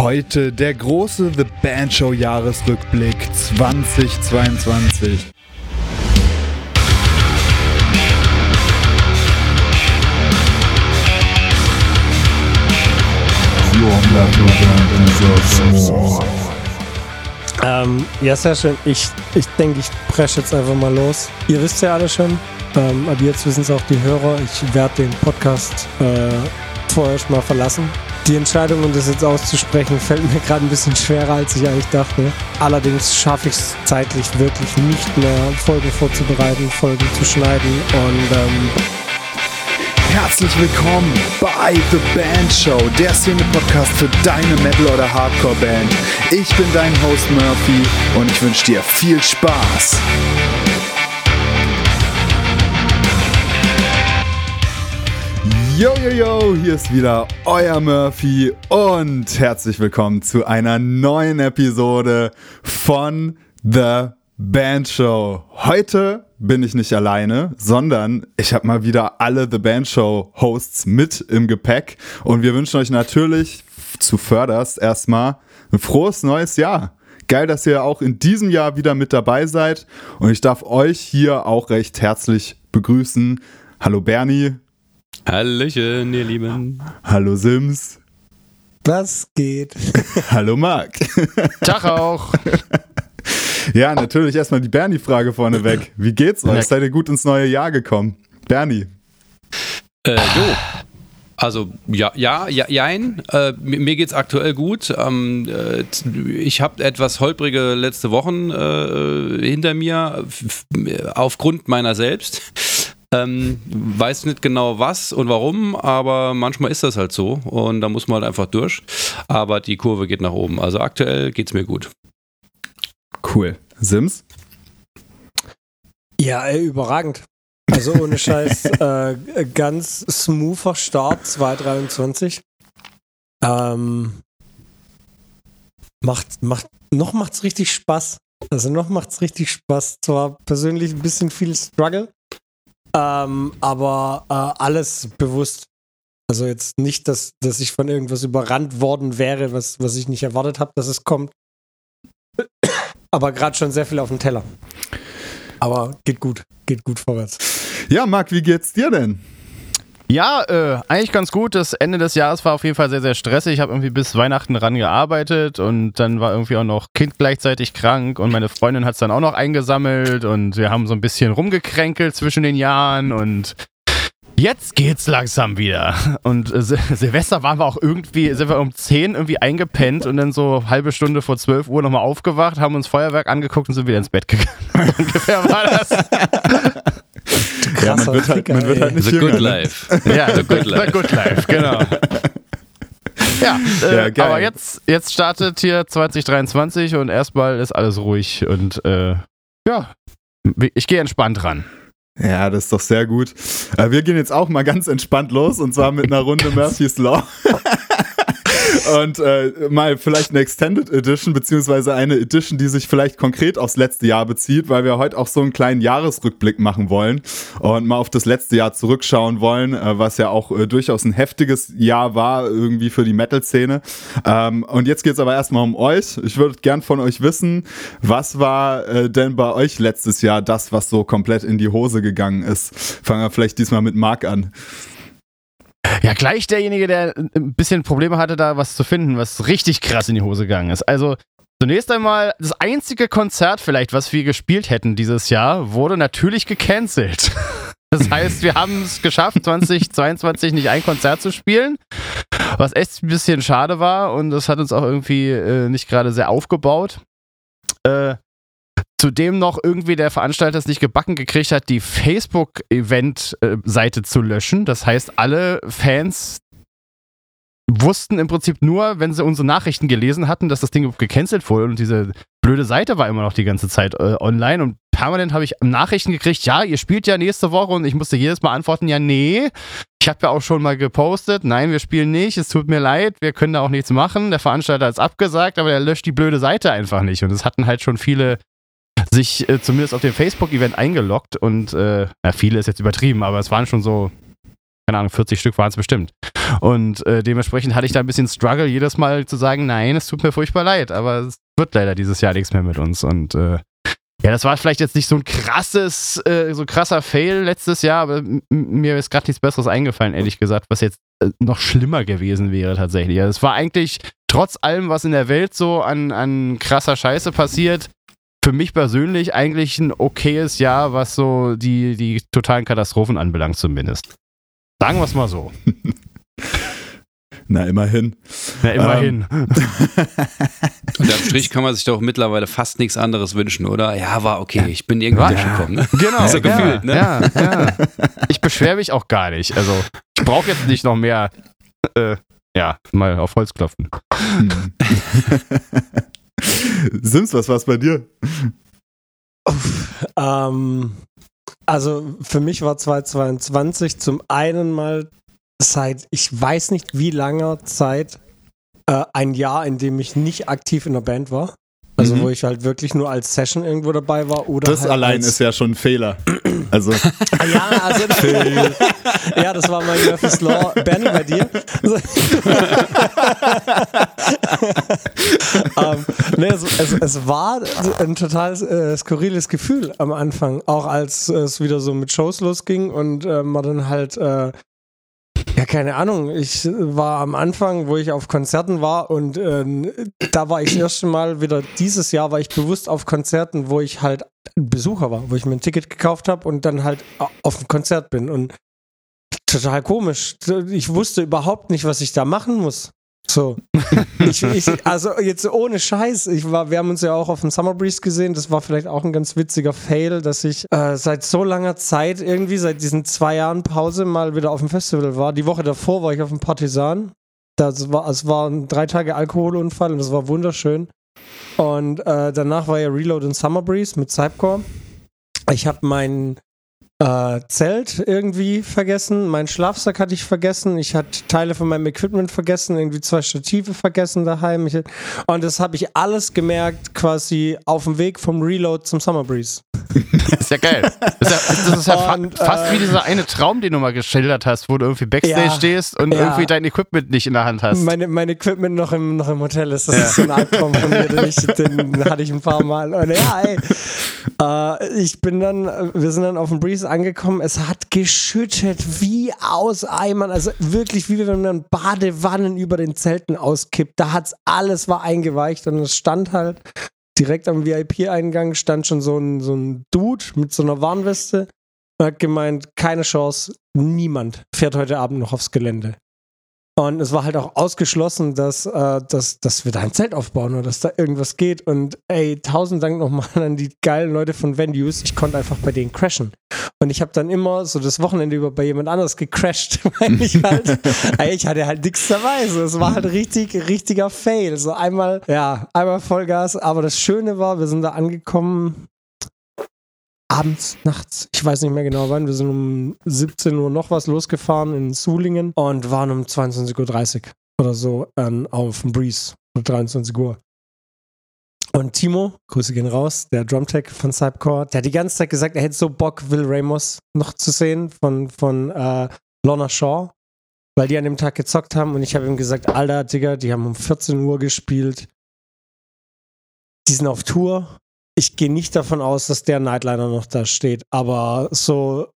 Heute der große The Band Show Jahresrückblick 2022. Ähm, ja, sehr schön. Ich, ich denke, ich presche jetzt einfach mal los. Ihr wisst ja alle schon, ähm, aber jetzt wissen es auch die Hörer. Ich werde den Podcast äh, vorerst mal verlassen. Die Entscheidung, um das jetzt auszusprechen, fällt mir gerade ein bisschen schwerer, als ich eigentlich dachte. Allerdings schaffe ich es zeitlich wirklich nicht mehr, Folgen vorzubereiten, Folgen zu schneiden und ähm, Herzlich willkommen bei The Band Show, der Szene-Podcast für deine Metal- oder Hardcore-Band. Ich bin dein Host Murphy und ich wünsche dir viel Spaß. Yo, yo, yo, hier ist wieder euer Murphy und herzlich willkommen zu einer neuen Episode von The Band Show. Heute bin ich nicht alleine, sondern ich habe mal wieder alle The Band Show Hosts mit im Gepäck und wir wünschen euch natürlich zuvörderst erstmal ein frohes neues Jahr. Geil, dass ihr auch in diesem Jahr wieder mit dabei seid und ich darf euch hier auch recht herzlich begrüßen. Hallo Bernie. Hallöchen, ihr Lieben. Hallo Sims. was geht? Hallo Marc. Tag auch. Ja, natürlich erstmal die Bernie-Frage vorneweg. Wie geht's euch? Seid ihr gut ins neue Jahr gekommen? Bernie. Äh, jo. Also, ja, ja, ja, jein. Äh, mir geht's aktuell gut. Ähm, äh, ich habe etwas holprige letzte Wochen äh, hinter mir, aufgrund meiner selbst. Ähm, weiß nicht genau was und warum, aber manchmal ist das halt so und da muss man halt einfach durch. Aber die Kurve geht nach oben. Also aktuell geht's mir gut. Cool. Sims? Ja, ey, überragend. Also ohne Scheiß, äh, ganz smoother Start 2023. Ähm, macht, macht, noch macht's richtig Spaß. Also noch macht's richtig Spaß. Zwar persönlich ein bisschen viel Struggle, ähm, aber äh, alles bewusst. Also jetzt nicht, dass, dass ich von irgendwas überrannt worden wäre, was, was ich nicht erwartet habe, dass es kommt. Aber gerade schon sehr viel auf dem Teller. Aber geht gut, geht gut vorwärts. Ja, Marc, wie geht's dir denn? Ja, äh, eigentlich ganz gut. Das Ende des Jahres war auf jeden Fall sehr, sehr stressig. Ich habe irgendwie bis Weihnachten ran gearbeitet und dann war irgendwie auch noch Kind gleichzeitig krank und meine Freundin hat es dann auch noch eingesammelt und wir haben so ein bisschen rumgekränkelt zwischen den Jahren und jetzt geht's langsam wieder. Und äh, Sil Silvester waren wir auch irgendwie, sind wir um 10 irgendwie eingepennt und dann so halbe Stunde vor 12 Uhr nochmal aufgewacht, haben uns Feuerwerk angeguckt und sind wieder ins Bett gegangen. Ungefähr war das. Ja, man wird halt, man wird halt nicht The jünger. good ne? life. Ja, The Good Life. The Good Life, genau. Ja, äh, Ja, aber jetzt, jetzt startet hier 2023 und erstmal ist alles ruhig und äh, ja, ich gehe entspannt ran. Ja, das ist doch sehr gut. Äh, wir gehen jetzt auch mal ganz entspannt los und zwar mit einer Runde Murphy's Law. Und äh, mal vielleicht eine Extended Edition, beziehungsweise eine Edition, die sich vielleicht konkret aufs letzte Jahr bezieht, weil wir heute auch so einen kleinen Jahresrückblick machen wollen und mal auf das letzte Jahr zurückschauen wollen, äh, was ja auch äh, durchaus ein heftiges Jahr war, irgendwie für die Metal-Szene. Ähm, und jetzt geht's aber erstmal um euch. Ich würde gern von euch wissen, was war äh, denn bei euch letztes Jahr das, was so komplett in die Hose gegangen ist? Fangen wir vielleicht diesmal mit Marc an. Ja, gleich derjenige, der ein bisschen Probleme hatte, da was zu finden, was richtig krass in die Hose gegangen ist. Also, zunächst einmal, das einzige Konzert vielleicht, was wir gespielt hätten dieses Jahr, wurde natürlich gecancelt. Das heißt, wir haben es geschafft, 2022 nicht ein Konzert zu spielen, was echt ein bisschen schade war und das hat uns auch irgendwie äh, nicht gerade sehr aufgebaut. Äh, zudem noch irgendwie der Veranstalter es nicht gebacken gekriegt hat, die Facebook-Event-Seite zu löschen. Das heißt, alle Fans wussten im Prinzip nur, wenn sie unsere Nachrichten gelesen hatten, dass das Ding gecancelt wurde. Und diese blöde Seite war immer noch die ganze Zeit äh, online. Und permanent habe ich Nachrichten gekriegt, ja, ihr spielt ja nächste Woche. Und ich musste jedes Mal antworten, ja, nee. Ich habe ja auch schon mal gepostet, nein, wir spielen nicht, es tut mir leid, wir können da auch nichts machen. Der Veranstalter hat es abgesagt, aber er löscht die blöde Seite einfach nicht. Und es hatten halt schon viele sich äh, zumindest auf dem Facebook-Event eingeloggt und äh, ja, viele ist jetzt übertrieben, aber es waren schon so keine Ahnung, 40 Stück waren es bestimmt. Und äh, dementsprechend hatte ich da ein bisschen Struggle, jedes Mal zu sagen, nein, es tut mir furchtbar leid, aber es wird leider dieses Jahr nichts mehr mit uns. Und äh, ja, das war vielleicht jetzt nicht so ein krasses, äh, so krasser Fail letztes Jahr, aber mir ist gerade nichts Besseres eingefallen, ehrlich gesagt, was jetzt äh, noch schlimmer gewesen wäre tatsächlich. Also es war eigentlich trotz allem, was in der Welt so an, an krasser Scheiße passiert, für mich persönlich eigentlich ein okayes Jahr, was so die, die totalen Katastrophen anbelangt, zumindest. Sagen wir es mal so. Na, immerhin. Na, immerhin. Ähm. Und am Strich kann man sich doch mittlerweile fast nichts anderes wünschen, oder? Ja, war okay, ich bin irgendwie ja. durchgekommen. Ne? Genau. So ja, gefühlt, ne? Ja, ja. Ich beschwere mich auch gar nicht. Also, ich brauche jetzt nicht noch mehr, äh, ja, mal auf Holz klopfen. Sims, was war es bei dir? ähm, also für mich war 2022 zum einen mal seit ich weiß nicht wie langer Zeit äh, ein Jahr, in dem ich nicht aktiv in der Band war. Also mhm. wo ich halt wirklich nur als Session irgendwo dabei war oder Das halt allein ist ja schon ein Fehler. Also ja, also ja, das war mein Murphy's Law. Bernie, bei dir? um, ähm, nee, es, es, es, war ein total äh, skurriles Gefühl am Anfang, auch als es wieder so mit Shows losging und äh, man dann halt äh, ja, keine Ahnung. Ich war am Anfang, wo ich auf Konzerten war und äh, da war ich das erste Mal wieder, dieses Jahr war ich bewusst auf Konzerten, wo ich halt Besucher war, wo ich mir ein Ticket gekauft habe und dann halt auf ein Konzert bin. Und total komisch. Ich wusste überhaupt nicht, was ich da machen muss. So. ich, ich, also jetzt ohne Scheiß. Ich war, wir haben uns ja auch auf dem Summer Breeze gesehen. Das war vielleicht auch ein ganz witziger Fail, dass ich äh, seit so langer Zeit irgendwie, seit diesen zwei Jahren Pause mal wieder auf dem Festival war. Die Woche davor war ich auf dem Partisan. Das war, es war ein drei Tage Alkoholunfall und das war wunderschön. Und äh, danach war ja Reload und Summer Breeze mit Cypcore. Ich habe meinen äh, Zelt irgendwie vergessen, meinen Schlafsack hatte ich vergessen, ich hatte Teile von meinem Equipment vergessen, irgendwie zwei Stative vergessen daheim. Ich, und das habe ich alles gemerkt, quasi auf dem Weg vom Reload zum Summer Breeze. Ist ja geil. Das ist ja, das ist ja und, fa fast äh, wie dieser eine Traum, den du mal geschildert hast, wo du irgendwie Backstage ja, stehst und ja. irgendwie dein Equipment nicht in der Hand hast. Meine, mein Equipment noch im, noch im Hotel ist. Das ist so ein Albtraum von mir, den, ich, den hatte ich ein paar Mal. Und ja, ey. Äh, ich bin dann, wir sind dann auf dem Breeze angekommen. Es hat geschüttet wie aus Eimern. Also wirklich, wie wenn man Badewannen über den Zelten auskippt. Da hat's alles war eingeweicht und es stand halt direkt am VIP-Eingang stand schon so ein, so ein Dude mit so einer Warnweste und hat gemeint, keine Chance, niemand fährt heute Abend noch aufs Gelände. Und es war halt auch ausgeschlossen, dass, äh, dass, dass wir da ein Zelt aufbauen oder dass da irgendwas geht. Und ey, tausend Dank nochmal an die geilen Leute von Venues. Ich konnte einfach bei denen crashen. Und ich habe dann immer so das Wochenende über bei jemand anders gecrashed, weil ich halt, ich hatte halt nichts dabei. So, es war halt richtig, richtiger Fail. So einmal, ja, einmal Vollgas. Aber das Schöne war, wir sind da angekommen abends, nachts, ich weiß nicht mehr genau wann, wir sind um 17 Uhr noch was losgefahren in Sulingen und waren um 22.30 Uhr oder so ähm, auf dem Breeze um 23 Uhr. Und Timo, Grüße gehen raus, der Drumtech von Cypcore, der hat die ganze Zeit gesagt, er hätte so Bock, Will Ramos noch zu sehen von, von äh, Lorna Shaw, weil die an dem Tag gezockt haben und ich habe ihm gesagt, Alter, Digga, die haben um 14 Uhr gespielt, die sind auf Tour, ich gehe nicht davon aus, dass der Nightliner noch da steht, aber so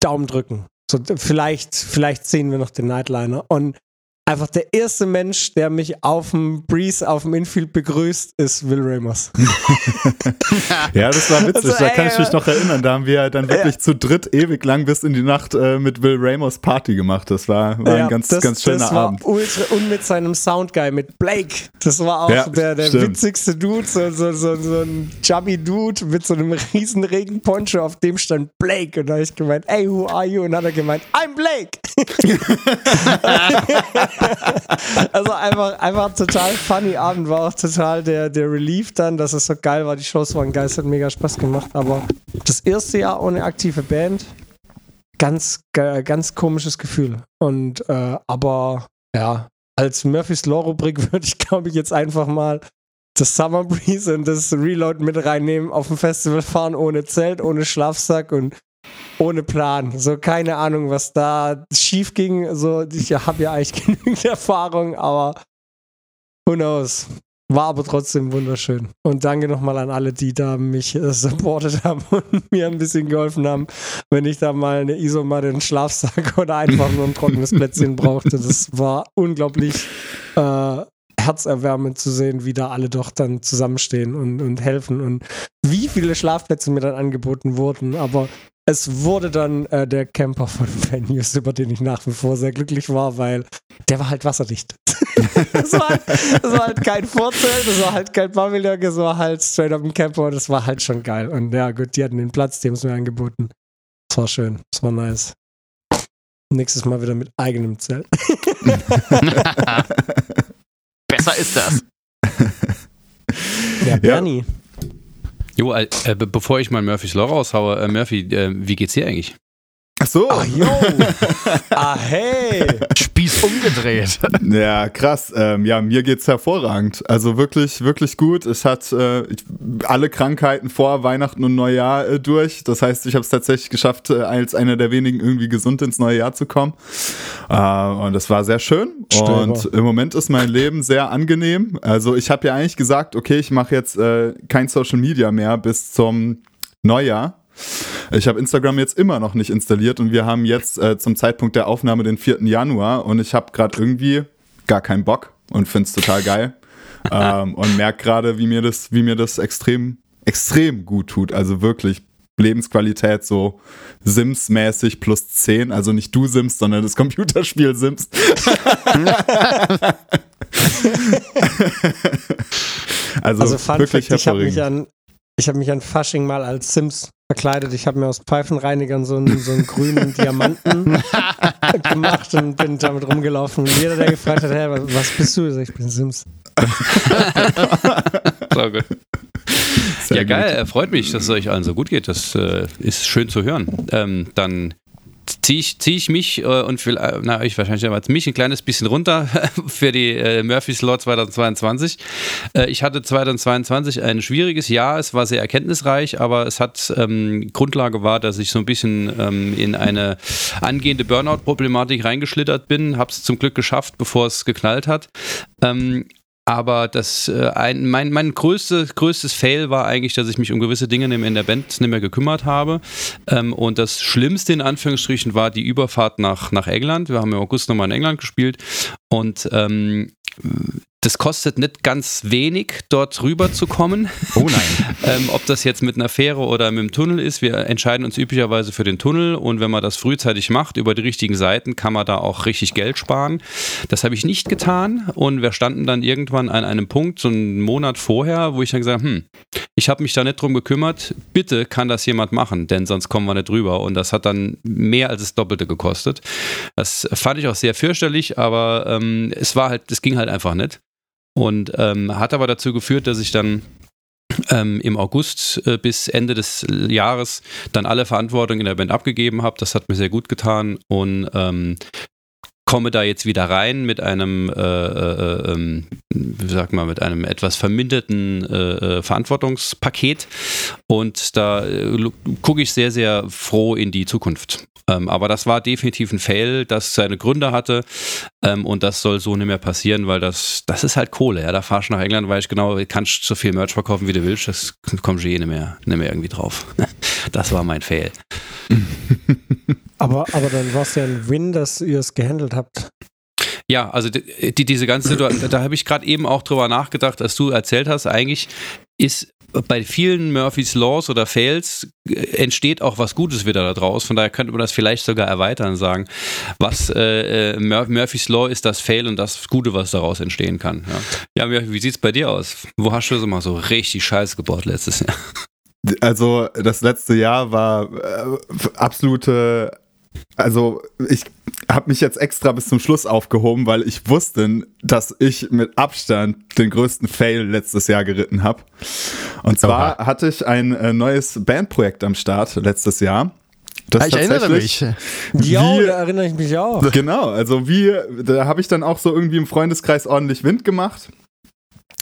Daumen drücken. So, vielleicht, vielleicht sehen wir noch den Nightliner. Und einfach der erste Mensch, der mich auf dem Breeze, auf dem Infield begrüßt, ist Will Ramos. ja, das war witzig, also, da kann ich mich noch erinnern. Da haben wir dann wirklich ja. zu dritt ewig lang bis in die Nacht äh, mit Will Ramos Party gemacht. Das war, war ja, ein ganz, das, ganz schöner das Abend. Ultra, und mit seinem Soundguy, mit Blake. Das war auch ja, der, der witzigste Dude, so, so, so, so ein chubby Dude mit so einem riesen Regenponcho, auf dem stand Blake. Und da habe ich gemeint, hey, who are you? Und dann hat er gemeint, I'm Blake. also einfach, einfach total funny Abend, war auch total der, der Relief dann, dass es so geil war. Die Shows waren geil, es hat mega Spaß gemacht. Aber das erste Jahr ohne aktive Band, ganz, ganz komisches Gefühl. Und äh, aber ja, als Murphy's Law Rubrik würde ich, glaube ich, jetzt einfach mal das Summer Breeze und das Reload mit reinnehmen, auf dem Festival fahren ohne Zelt, ohne Schlafsack und ohne Plan. So keine Ahnung, was da schief ging. So, ich habe ja eigentlich genügend Erfahrung, aber who knows. War aber trotzdem wunderschön. Und danke nochmal an alle, die da mich äh, supportet haben und mir ein bisschen geholfen haben, wenn ich da mal eine Isomatte, einen Schlafsack oder einfach nur ein trockenes Plätzchen brauchte. Das war unglaublich äh, herzerwärmend zu sehen, wie da alle doch dann zusammenstehen und, und helfen und wie viele Schlafplätze mir dann angeboten wurden. Aber es wurde dann äh, der Camper von Venues, über den ich nach wie vor sehr glücklich war, weil der war halt wasserdicht. das, war halt, das war halt kein Vorzelt, das war halt kein Pavillon, das war halt straight up ein Camper, das war halt schon geil. Und ja, gut, die hatten den Platz, die haben es mir angeboten. Das war schön, das war nice. Nächstes Mal wieder mit eigenem Zelt. Besser ist das. Ja, Bernie. Jo, äh, be bevor ich mal Murphys Law raushaue, äh, Murphy, äh, wie geht's dir eigentlich? Ach so. Ah, yo. ah, hey. Spieß umgedreht. Ja, krass. Ähm, ja, mir geht's hervorragend. Also wirklich, wirklich gut. Es hat äh, ich, alle Krankheiten vor Weihnachten und Neujahr äh, durch. Das heißt, ich habe es tatsächlich geschafft, äh, als einer der wenigen irgendwie gesund ins neue Jahr zu kommen. Äh, und das war sehr schön. Stöber. Und im Moment ist mein Leben sehr angenehm. Also ich habe ja eigentlich gesagt, okay, ich mache jetzt äh, kein Social Media mehr bis zum Neujahr. Ich habe Instagram jetzt immer noch nicht installiert und wir haben jetzt äh, zum Zeitpunkt der Aufnahme den 4. Januar und ich habe gerade irgendwie gar keinen Bock und finde es total geil ähm, und merke gerade, wie mir das, wie mir das extrem, extrem gut tut. Also wirklich Lebensqualität so Sims-mäßig plus 10. Also nicht du Sims, sondern das Computerspiel Sims. also, Also Fun wirklich Fact, ich habe mich an ich habe mich an Fasching mal als Sims verkleidet. Ich habe mir aus Pfeifenreinigern so einen, so einen grünen Diamanten gemacht und bin damit rumgelaufen. Und jeder, der gefragt hat, hey, was bist du? Ich, sag, ich bin Sims. So gut. Sehr ja, gut. geil, äh, freut mich, dass es euch allen so gut geht. Das äh, ist schön zu hören. Ähm, dann ziehe ich, zieh ich mich äh, und will, äh, na, ich wahrscheinlich aber mich ein kleines bisschen runter für die äh, Murphy's Law 2022. Äh, ich hatte 2022 ein schwieriges Jahr. Es war sehr erkenntnisreich, aber es hat ähm, Grundlage war, dass ich so ein bisschen ähm, in eine angehende Burnout-Problematik reingeschlittert bin. Habe es zum Glück geschafft, bevor es geknallt hat. Ähm, aber das, äh, ein, mein, mein größte, größtes Fail war eigentlich, dass ich mich um gewisse Dinge in der Band nicht mehr gekümmert habe. Ähm, und das Schlimmste in Anführungsstrichen war die Überfahrt nach, nach England. Wir haben im August nochmal in England gespielt. Und ähm, das kostet nicht ganz wenig, dort rüber zu kommen. Oh nein. ähm, ob das jetzt mit einer Fähre oder mit dem Tunnel ist, wir entscheiden uns üblicherweise für den Tunnel und wenn man das frühzeitig macht, über die richtigen Seiten, kann man da auch richtig Geld sparen. Das habe ich nicht getan und wir standen dann irgendwann an einem Punkt, so einen Monat vorher, wo ich dann gesagt habe, hm, ich habe mich da nicht drum gekümmert, bitte kann das jemand machen, denn sonst kommen wir nicht rüber und das hat dann mehr als das Doppelte gekostet. Das fand ich auch sehr fürchterlich, aber ähm, es war halt, es ging halt einfach nicht. Und ähm, hat aber dazu geführt, dass ich dann ähm, im August äh, bis Ende des Jahres dann alle Verantwortung in der Band abgegeben habe. Das hat mir sehr gut getan und ähm, komme da jetzt wieder rein mit einem, äh, äh, ähm, wie sagt man, mit einem etwas verminderten äh, äh, Verantwortungspaket und da äh, gucke ich sehr, sehr froh in die Zukunft. Ähm, aber das war definitiv ein Fail, das seine Gründe hatte ähm, und das soll so nicht mehr passieren, weil das, das ist halt Kohle. Ja, da fahrst du nach England, weil ich genau, kannst so viel Merch verkaufen, wie du willst, das kommst du eh nicht mehr, nicht mehr irgendwie drauf. Das war mein Fail. Aber, aber dann war es ja ein Win, dass ihr es gehandelt habt. Ja, also die, die, diese ganze Situation, da habe ich gerade eben auch drüber nachgedacht, als du erzählt hast, eigentlich ist bei vielen Murphys Laws oder Fails äh, entsteht auch was Gutes wieder daraus. Von daher könnte man das vielleicht sogar erweitern und sagen, was äh, äh, Mur Murphys Law ist das Fail und das Gute, was daraus entstehen kann. Ja, ja Murphy, wie sieht's bei dir aus? Wo hast du so mal so richtig Scheiß gebaut letztes Jahr? Also das letzte Jahr war äh, absolute, also ich habe mich jetzt extra bis zum Schluss aufgehoben, weil ich wusste, dass ich mit Abstand den größten Fail letztes Jahr geritten habe. Und zwar hatte ich ein äh, neues Bandprojekt am Start letztes Jahr. Das Ah, ich erinnere mich. Ja, Wie- da erinnere ich mich auch. Genau, also wie, da habe ich dann auch so irgendwie im Freundeskreis ordentlich Wind gemacht.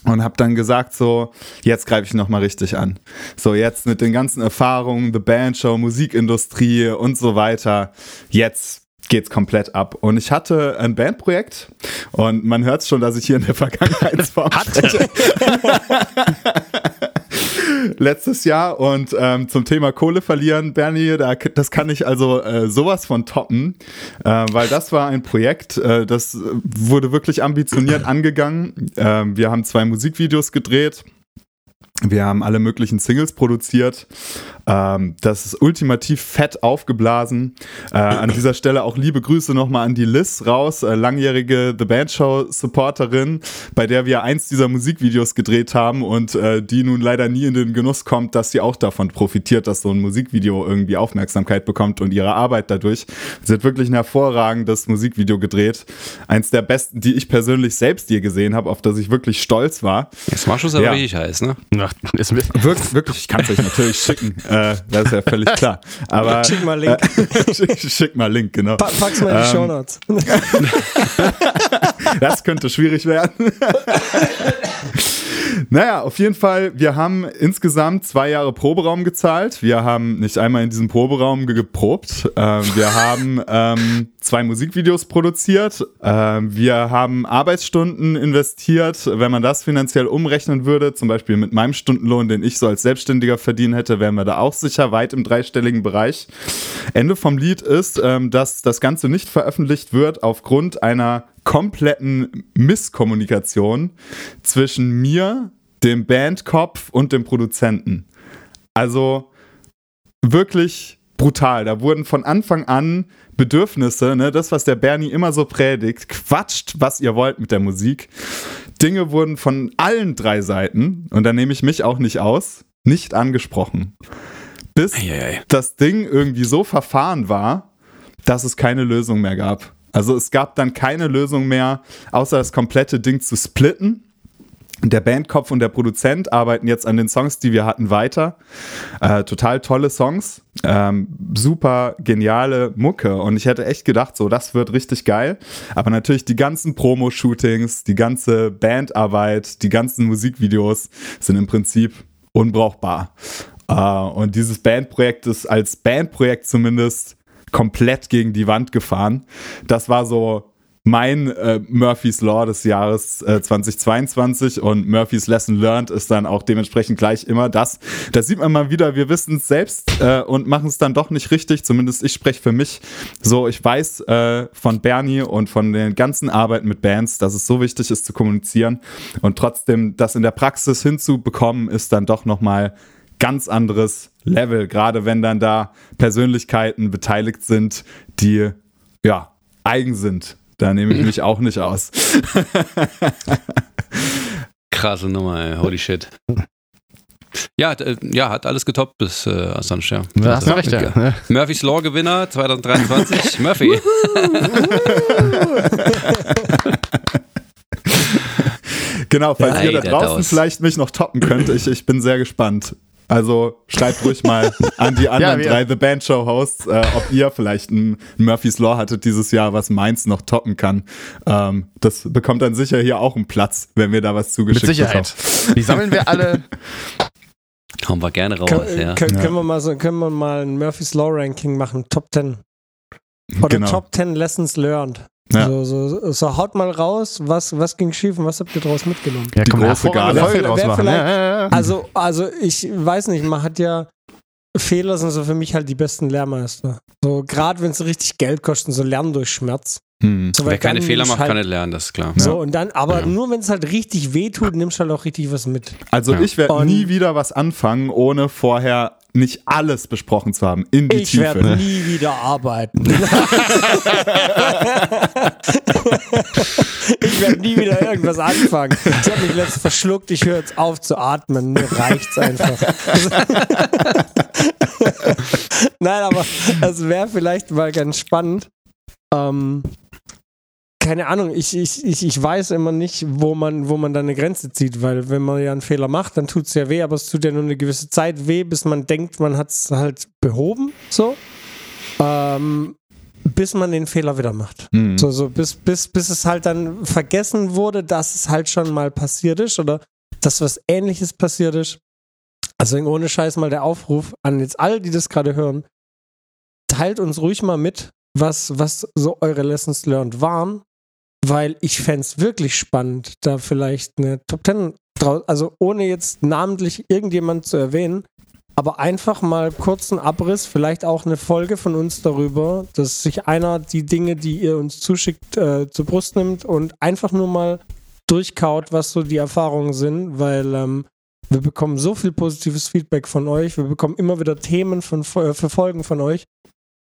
Und habe dann gesagt so, jetzt greife ich noch mal richtig an. So jetzt mit den ganzen Erfahrungen, The Band Show, Musikindustrie und so weiter, jetzt geht's komplett ab. Und ich hatte ein Bandprojekt und man hört schon, dass ich hier in der Vergangenheitsform spreche. Letztes Jahr und ähm, zum Thema Kohle verlieren, Bernie, da, das kann ich also äh, sowas von toppen, äh, weil das war ein Projekt, äh, das wurde wirklich ambitioniert angegangen. Ähm, wir haben zwei Musikvideos gedreht. Wir haben alle möglichen Singles produziert. Ähm, das ist ultimativ fett aufgeblasen. Äh, an dieser Stelle auch liebe Grüße nochmal an die Liz raus, äh, langjährige The Band Show Supporterin, bei der wir eins dieser Musikvideos gedreht haben und äh, die nun leider nie in den Genuss kommt, dass sie auch davon profitiert, dass so ein Musikvideo irgendwie Aufmerksamkeit bekommt und ihre Arbeit dadurch. Sie hat wirklich ein hervorragendes Musikvideo gedreht. Eins der besten, die ich persönlich selbst je gesehen habe, auf das ich wirklich stolz war. Das war schon aber ja. richtig heiß, ne? Ach, ist wirklich, wirklich, ich kann es euch natürlich schicken. Äh, das ist ja völlig klar. Aber, schick mal Link. Äh, schick, schick, mal Link, genau. Pa pack's mal in die ähm, Show Notes. das könnte schwierig werden. Naja, auf jeden Fall, wir haben insgesamt zwei Jahre Proberaum gezahlt. Wir haben nicht einmal in diesem Proberaum geprobt. Ähm, wir haben ähm, zwei Musikvideos produziert. Ähm, wir haben Arbeitsstunden investiert. Wenn man das finanziell umrechnen würde, zum Beispiel mit meinem Stundenlohn, den ich so als Selbstständiger verdienen hätte, wären wir da auch sicher weit im dreistelligen Bereich. Ende vom Lied ist, ähm, dass das Ganze nicht veröffentlicht wird aufgrund einer kompletten Misskommunikation zwischen mir, dem Bandkopf und dem Produzenten. Also wirklich brutal. Da wurden von Anfang an Bedürfnisse, ne, das, was der Bernie immer so predigt, quatscht, was ihr wollt mit der Musik. Dinge wurden von allen drei Seiten, und da nehme ich mich auch nicht aus, nicht angesprochen. Bis Eieiei. das Ding irgendwie so verfahren war, dass es keine Lösung mehr gab. Also es gab dann keine Lösung mehr, außer das komplette Ding zu splitten. Der Bandkopf und der Produzent arbeiten jetzt an den Songs, die wir hatten, weiter. Äh, total tolle Songs, ähm, super geniale Mucke. Und ich hätte echt gedacht, so, das wird richtig geil. Aber natürlich die ganzen Promo-Shootings, die ganze Bandarbeit, die ganzen Musikvideos sind im Prinzip unbrauchbar. Äh, und dieses Bandprojekt ist als Bandprojekt zumindest komplett gegen die Wand gefahren. Das war so mein äh, Murphy's Law des Jahres äh, 2022 und Murphy's Lesson Learned ist dann auch dementsprechend gleich immer das. Da sieht man mal wieder, wir wissen es selbst äh, und machen es dann doch nicht richtig. Zumindest ich spreche für mich. So, ich weiß äh, von Bernie und von den ganzen Arbeiten mit Bands, dass es so wichtig ist zu kommunizieren und trotzdem das in der Praxis hinzubekommen, ist dann doch nochmal ganz anderes Level, gerade wenn dann da Persönlichkeiten beteiligt sind, die ja eigen sind. Da nehme ich mich auch nicht aus. Krasse Nummer, ey. holy shit. Ja, äh, ja, hat alles getoppt bis äh, Assange, ja. Da hast du recht, ja. Murphys Law Gewinner 2023, Murphy. genau, falls ja, ihr da draußen vielleicht mich noch toppen könnt, ich, ich bin sehr gespannt. Also schreibt ruhig mal an die anderen ja, drei The Band Show Hosts, äh, ob ihr vielleicht ein Murphy's Law hattet dieses Jahr, was Mainz noch toppen kann. Ähm, das bekommt dann sicher hier auch einen Platz, wenn wir da was zugeschickt Mit Sicherheit. Bekommen. Die sammeln wir alle. Hauen wir gerne raus, Kann, ja. Können, können, wir mal so, können wir mal ein Murphy's Law Ranking machen, Top 10. Oder genau. Top 10 Lessons Learned. Ja. So, so, so, haut mal raus, was, was ging schief und was habt ihr daraus mitgenommen? Ja, die große Gala. Draus. Ja, ja, also, also ich weiß nicht, man hat ja Fehler sind so für mich halt die besten Lehrmeister. So gerade wenn es richtig Geld kostet, so lernen durch Schmerz. Hm. So, Wer keine Fehler macht, halt, kann nicht lernen, das ist klar. So, und dann, aber ja. nur wenn es halt richtig wehtut, nimmst du halt auch richtig was mit. Also ja. ich werde nie wieder was anfangen, ohne vorher nicht alles besprochen zu haben. In die ich werde nie wieder arbeiten. ich werde nie wieder irgendwas anfangen. Ich habe mich letztens verschluckt, ich höre jetzt auf zu atmen. Mir reicht's einfach. Nein, aber es wäre vielleicht mal ganz spannend. Ähm, keine Ahnung, ich, ich, ich, ich weiß immer nicht, wo man, wo man da eine Grenze zieht, weil wenn man ja einen Fehler macht, dann tut es ja weh, aber es tut ja nur eine gewisse Zeit weh, bis man denkt, man hat es halt behoben, so. Ähm, bis man den Fehler wieder macht. Mhm. So, so bis, bis, bis es halt dann vergessen wurde, dass es halt schon mal passiert ist oder dass was ähnliches passiert ist. Deswegen ohne Scheiß mal der Aufruf an jetzt alle, die das gerade hören. Teilt uns ruhig mal mit, was, was so eure Lessons learned waren, weil ich fände es wirklich spannend, da vielleicht eine Top 10 draus, also ohne jetzt namentlich irgendjemand zu erwähnen, aber einfach mal kurzen Abriss, vielleicht auch eine Folge von uns darüber, dass sich einer die Dinge, die ihr uns zuschickt, äh, zur Brust nimmt und einfach nur mal durchkaut, was so die Erfahrungen sind, weil ähm, wir bekommen so viel positives Feedback von euch, wir bekommen immer wieder Themen von, äh, für Folgen von euch.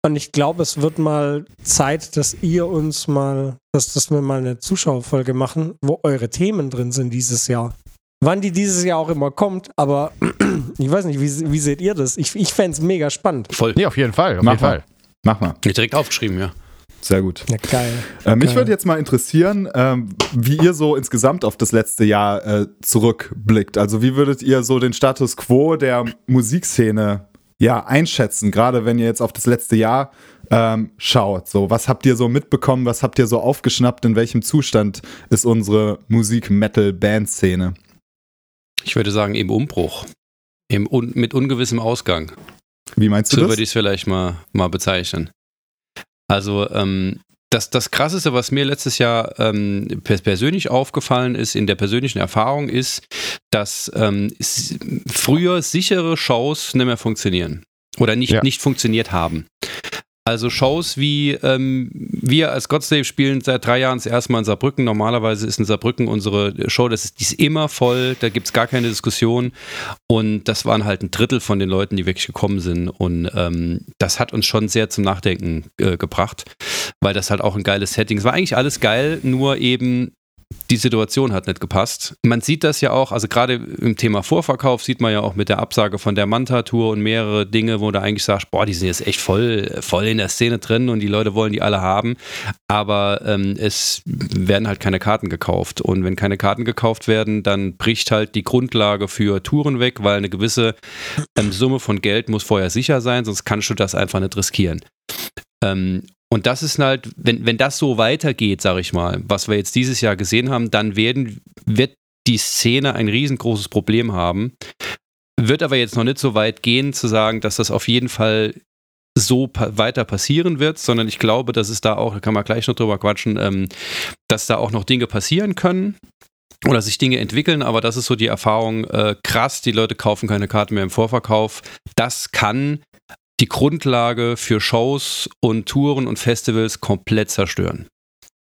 Und ich glaube, es wird mal Zeit, dass ihr uns mal, dass, dass wir mal eine Zuschauerfolge machen, wo eure Themen drin sind dieses Jahr. Wann die dieses Jahr auch immer kommt, aber ich weiß nicht, wie, wie seht ihr das? Ich, ich fände es mega spannend. Voll. Nee, auf jeden Fall. Auf Mach jeden mal. Fall. Mach mal. Direkt aufgeschrieben, ja. Sehr gut. Ja, geil. Äh, mich Geil. würde jetzt mal interessieren, ähm, wie ihr so insgesamt auf das letzte Jahr äh, zurückblickt. Also wie würdet ihr so den Status quo der Musikszene ja einschätzen, gerade wenn ihr jetzt auf das letzte Jahr ähm, schaut? So, was habt ihr so mitbekommen? Was habt ihr so aufgeschnappt? In welchem Zustand ist unsere Musik-Metal-Band-Szene? Ich würde sagen, im Umbruch. Im un mit ungewissem Ausgang. Wie meinst du So das? würde ich es vielleicht mal, mal bezeichnen. Also, ähm, das, das Krasseste, was mir letztes Jahr ähm, pers persönlich aufgefallen ist, in der persönlichen Erfahrung, ist, dass ähm, früher sichere Shows nicht mehr funktionieren. Oder nicht, Ja. nicht funktioniert haben. Also Shows wie ähm, wir als Godslave spielen seit drei Jahren das erste Mal in Saarbrücken. Normalerweise ist in Saarbrücken unsere Show, das ist, die ist immer voll, da gibt es gar keine Diskussion. Und das waren halt ein Drittel von den Leuten, die wirklich gekommen sind. Und ähm, das hat uns schon sehr zum Nachdenken äh, gebracht, weil das halt auch ein geiles Setting ist. War eigentlich alles geil, nur eben die Situation hat nicht gepasst. Man sieht das ja auch, also gerade im Thema Vorverkauf sieht man ja auch mit der Absage von der Manta-Tour und mehrere Dinge, wo du eigentlich sagst, boah, die sind jetzt echt voll, voll in der Szene drin und die Leute wollen die alle haben. Aber ähm, es werden halt keine Karten gekauft. Und wenn keine Karten gekauft werden, dann bricht halt die Grundlage für Touren weg, weil eine gewisse ähm, Summe von Geld muss vorher sicher sein, sonst kannst du das einfach nicht riskieren. Ähm, und das ist halt, wenn, wenn das so weitergeht, sag ich mal, was wir jetzt dieses Jahr gesehen haben, dann werden, wird die Szene ein riesengroßes Problem haben. Wird aber jetzt noch nicht so weit gehen, zu sagen, dass das auf jeden Fall so pa weiter passieren wird, sondern ich glaube, dass es da auch, da kann man gleich noch drüber quatschen, ähm, dass da auch noch Dinge passieren können oder sich Dinge entwickeln, aber das ist so die Erfahrung, äh, krass, die Leute kaufen keine Karten mehr im Vorverkauf. Das kann die Grundlage für Shows und Touren und Festivals komplett zerstören.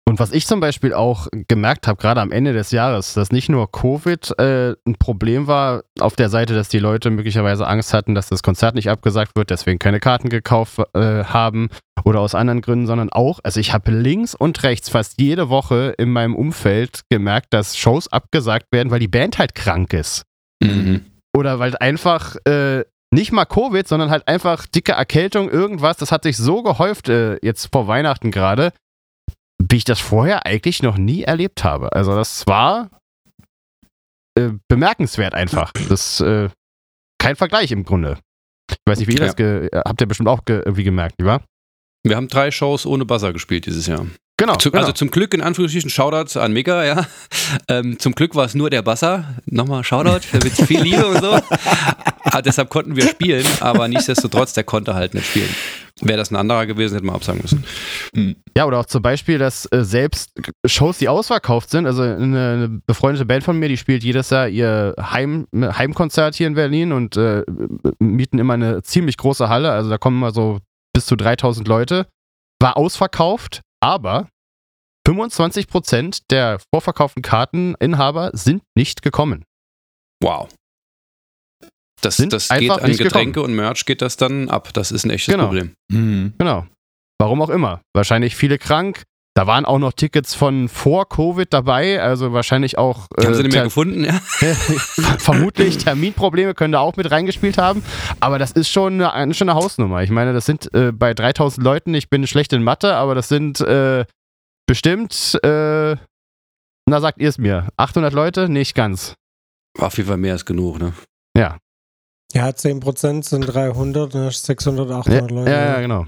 Und was ich zum Beispiel auch gemerkt habe, gerade am Ende des Jahres, dass nicht nur Covid äh, ein Problem war auf der Seite, dass die Leute möglicherweise Angst hatten, dass das Konzert nicht abgesagt wird, deswegen keine Karten gekauft äh, haben oder aus anderen Gründen, sondern auch, also ich habe links und rechts fast jede Woche in meinem Umfeld gemerkt, dass Shows abgesagt werden, weil die Band halt krank ist. Mhm. Oder weil einfach äh, nicht mal Covid, sondern halt einfach dicke Erkältung, irgendwas. Das hat sich so gehäuft äh, jetzt vor Weihnachten gerade, wie ich das vorher eigentlich noch nie erlebt habe. Also das war äh, bemerkenswert einfach. Das äh, kein Vergleich im Grunde. Ich weiß nicht, wie ihr Ja. das habt ihr bestimmt auch ge irgendwie gemerkt, nicht wahr? Wir haben drei Shows ohne Buzzer gespielt dieses Jahr. Genau. Zu, genau. Also zum Glück in Anführungsstrichen Shoutout an Mika, ja. Ähm, zum Glück war es nur der Buzzer. Nochmal Shoutout mit viel Liebe und so. Ah, deshalb konnten wir spielen, aber nichtsdestotrotz, der konnte halt nicht spielen. Wäre das ein anderer gewesen, hätten wir absagen müssen. Ja, oder auch zum Beispiel, dass äh, selbst Shows, die ausverkauft sind, also eine, eine befreundete Band von mir, die spielt jedes Jahr ihr Heim, Heimkonzert hier in Berlin und äh, mieten immer eine ziemlich große Halle, also da kommen immer so bis zu 3000 Leute, war ausverkauft, aber 25% der vorverkauften Karteninhaber sind nicht gekommen. Wow. Das, Sind das geht an nicht Getränke und Merch geht das dann ab. Das ist ein echtes Genau. Problem. Mhm. Genau. Warum auch immer. Wahrscheinlich viele krank. Da waren auch noch Tickets von vor Covid dabei, also wahrscheinlich auch. Haben sie äh, nicht mehr gefunden? Ja. Vermutlich Terminprobleme können da auch mit reingespielt haben. Aber das ist schon eine, eine, schon eine Hausnummer. Ich meine, das sind äh, bei 3000 Leuten, ich bin schlecht in Mathe, aber das sind äh, bestimmt, äh, na sagt ihr es mir, 800 Leute? Nicht ganz. War auf jeden Fall mehr als genug, ne? Ja, Ja, 10% sind 300, dann hast du 600, ja, 800 Leute. ja, ja genau.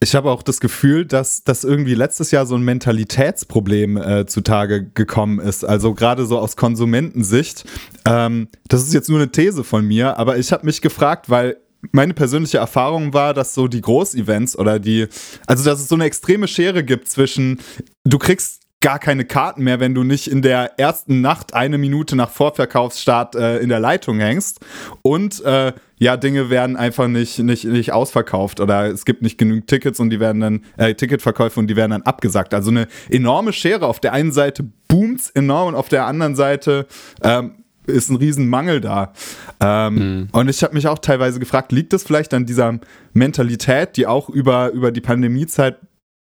Ich habe auch das Gefühl, dass das irgendwie letztes Jahr so ein Mentalitätsproblem äh, zutage gekommen ist. Also gerade so aus Konsumentensicht. Ähm, das ist jetzt nur eine These von mir, aber ich habe mich gefragt, weil meine persönliche Erfahrung war, dass so die Großevents oder die, also dass es so eine extreme Schere gibt zwischen, du kriegst gar keine Karten mehr, wenn du nicht in der ersten Nacht eine Minute nach Vorverkaufsstart äh, in der Leitung hängst. Und äh, ja, Dinge werden einfach nicht, nicht, nicht ausverkauft oder es gibt nicht genügend Tickets und die werden dann, äh, Ticketverkäufe und die werden dann abgesagt. Also eine enorme Schere. Auf der einen Seite boomt's enorm und auf der anderen Seite ähm, ist ein Riesenmangel da. Ähm, mhm. Und ich habe mich auch teilweise gefragt, liegt das vielleicht an dieser Mentalität, die auch über, über die Pandemiezeit